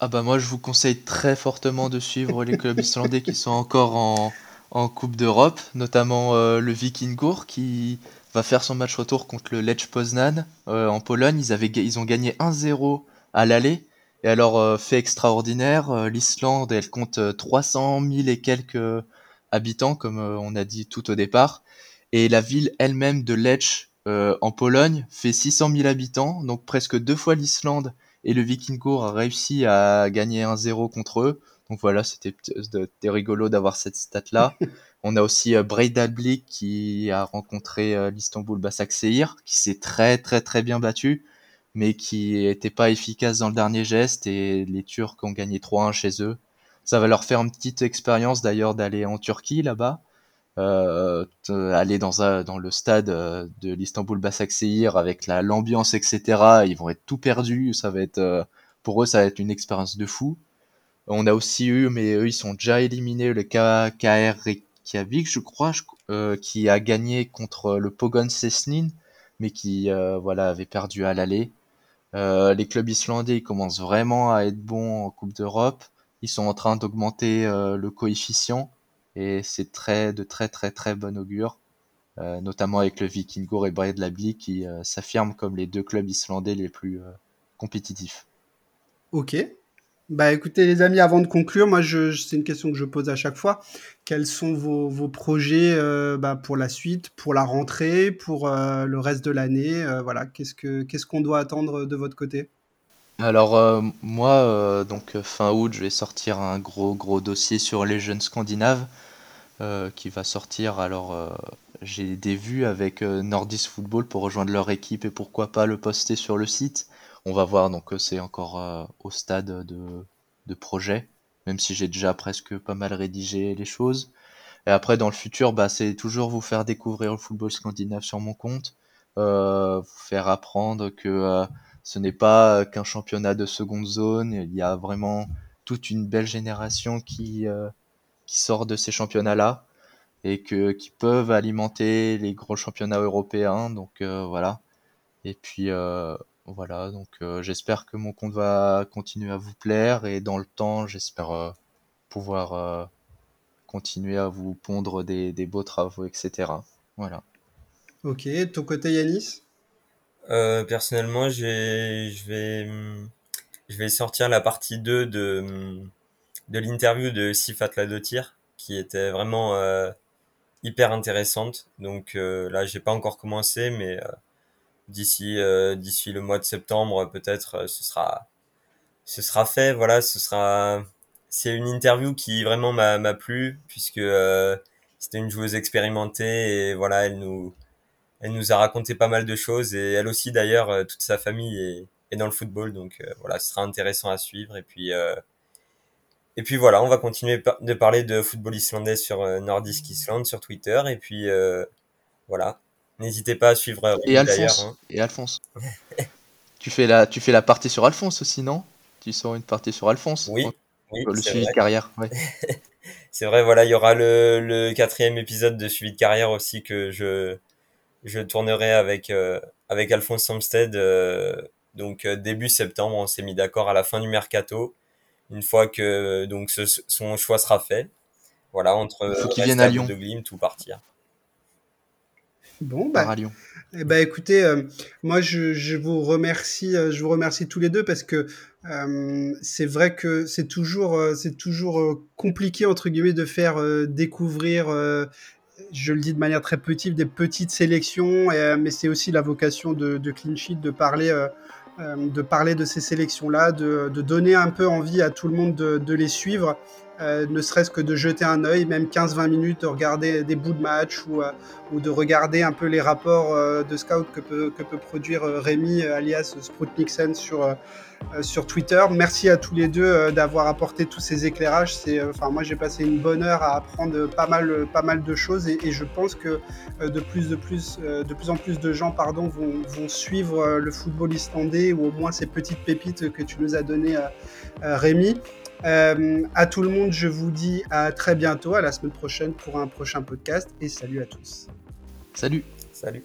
Ah bah moi, je vous conseille très fortement de suivre les clubs islandais qui sont encore en, en Coupe d'Europe, notamment euh, le Vikingur qui va faire son match retour contre le Lech Poznan euh, en Pologne. Ils, avaient, ils ont gagné 1-0 à l'aller et alors, euh, fait extraordinaire, euh, l'Islande, elle compte 300 euh, 000 et quelques habitants, comme on a dit tout au départ. Et la ville elle-même de Lech, en Pologne, fait 600 000 habitants, donc presque deux fois l'Islande. Et le Vikingur a réussi à gagner 1-0 contre eux. Donc voilà, c'était rigolo d'avoir cette stat-là. On a aussi Breidablik qui a rencontré l'Istanbul Basaksehir, qui s'est très très très bien battu. Mais qui n'étaient pas efficaces dans le dernier geste et les Turcs ont gagné 3-1 chez eux. Ça va leur faire une petite expérience d'ailleurs d'aller en Turquie là-bas, euh, aller dans, un, dans le stade euh, de l'Istanbul Basaksehir avec la l'ambiance etc. Ils vont être tout perdus, ça va être euh, pour eux ça va être une expérience de fou. On a aussi eu, mais eux ils sont déjà éliminés, le KR Reykjavik je crois, euh, qui a gagné contre le Pogon Sesnin, mais qui voilà avait perdu à l'aller. Euh, les clubs islandais ils commencent vraiment à être bons en Coupe d'Europe. Ils sont en train d'augmenter euh, le coefficient et c'est très de très très très bon augure, euh, notamment avec le Vikingur et Breiðablik qui s'affirment comme les deux clubs islandais les plus compétitifs. Ok, bah écoutez les amis, avant de conclure, moi je, c'est une question que je pose à chaque fois. Quels sont vos, vos projets euh, bah, pour la suite, pour la rentrée, pour euh, le reste de l'année euh, Voilà, qu'est-ce que qu'est-ce qu'on doit attendre de votre côté? Alors moi, donc fin août, je vais sortir un gros gros dossier sur les jeunes scandinaves qui va sortir. Alors j'ai des vues avec Nordis Football pour rejoindre leur équipe et pourquoi pas le poster sur le site. On va voir, donc euh, c'est encore euh, au stade de, projet, même si j'ai déjà presque pas mal rédigé les choses. Et après, dans le futur, bah, c'est toujours vous faire découvrir le football scandinave sur mon compte, euh, vous faire apprendre que ce n'est pas qu'un championnat de seconde zone, il y a vraiment toute une belle génération qui, sort de ces championnats-là et qui peuvent alimenter les gros championnats européens. Donc voilà. Et puis voilà, donc euh, j'espère que mon compte va continuer à vous plaire et dans le temps, j'espère euh, pouvoir euh, continuer à vous pondre des, beaux travaux, etc. Voilà. Ok, ton côté Yanis? Personnellement, je vais, je vais sortir la partie 2 de, de l'interview de Sifat Ladotir, qui était vraiment hyper intéressante. Donc là, j'ai pas encore commencé, mais d'ici euh, d'ici le mois de septembre peut-être euh, ce sera ce sera fait voilà ce sera c'est une interview qui vraiment m'a m'a plu puisque euh, c'était une joueuse expérimentée et voilà elle nous elle nous a raconté pas mal de choses et elle aussi d'ailleurs toute sa famille est, est dans le football donc voilà ce sera intéressant à suivre et puis et puis voilà on va continuer de parler de football islandais sur Nordisk Island sur Twitter et puis voilà N'hésitez pas à suivre euh, et Alphonse. Hein. Et Alphonse. tu, fais la, tu fais la partie sur Alphonse aussi, non? Tu sors une partie sur Alphonse Oui. le suivi de carrière. c'est vrai, voilà, il y aura le, le, quatrième épisode de suivi de carrière aussi que je, je tournerai avec, euh, avec Alphonse Samsted. Euh, donc début septembre, on s'est mis d'accord à la fin du mercato. Une fois que donc son choix sera fait. Voilà, entre vienne à Lyon. de Glimt tout partir. Bon, bah, eh bah écoutez, euh, moi je, je, vous remercie, euh, je vous remercie tous les deux parce que euh, c'est vrai que c'est toujours, c'est toujours compliqué entre guillemets de faire découvrir, je le dis de manière très petite, des petites sélections, mais c'est aussi la vocation de, de Clean Sheet de parler. de parler de ces sélections-là, de, de, donner un peu envie à tout le monde de, de les suivre euh, ne serait-ce que de jeter un œil, même 15-20 minutes, de regarder des bouts de match ou, euh, de regarder un peu les rapports euh, de scout que peut, produire Rémi, alias Sproutniksen, sur, sur Twitter. Merci à tous les deux d'avoir apporté tous ces éclairages. Moi, j'ai passé une bonne heure à apprendre pas mal, pas mal de choses et, je pense que de plus en plus de gens pardon, vont, vont suivre le football islandais ou au moins ces petites pépites que tu nous as données, Rémi. Euh, à tout le monde, je vous dis à très bientôt, à la semaine prochaine pour un prochain podcast et salut à tous. Salut. Salut.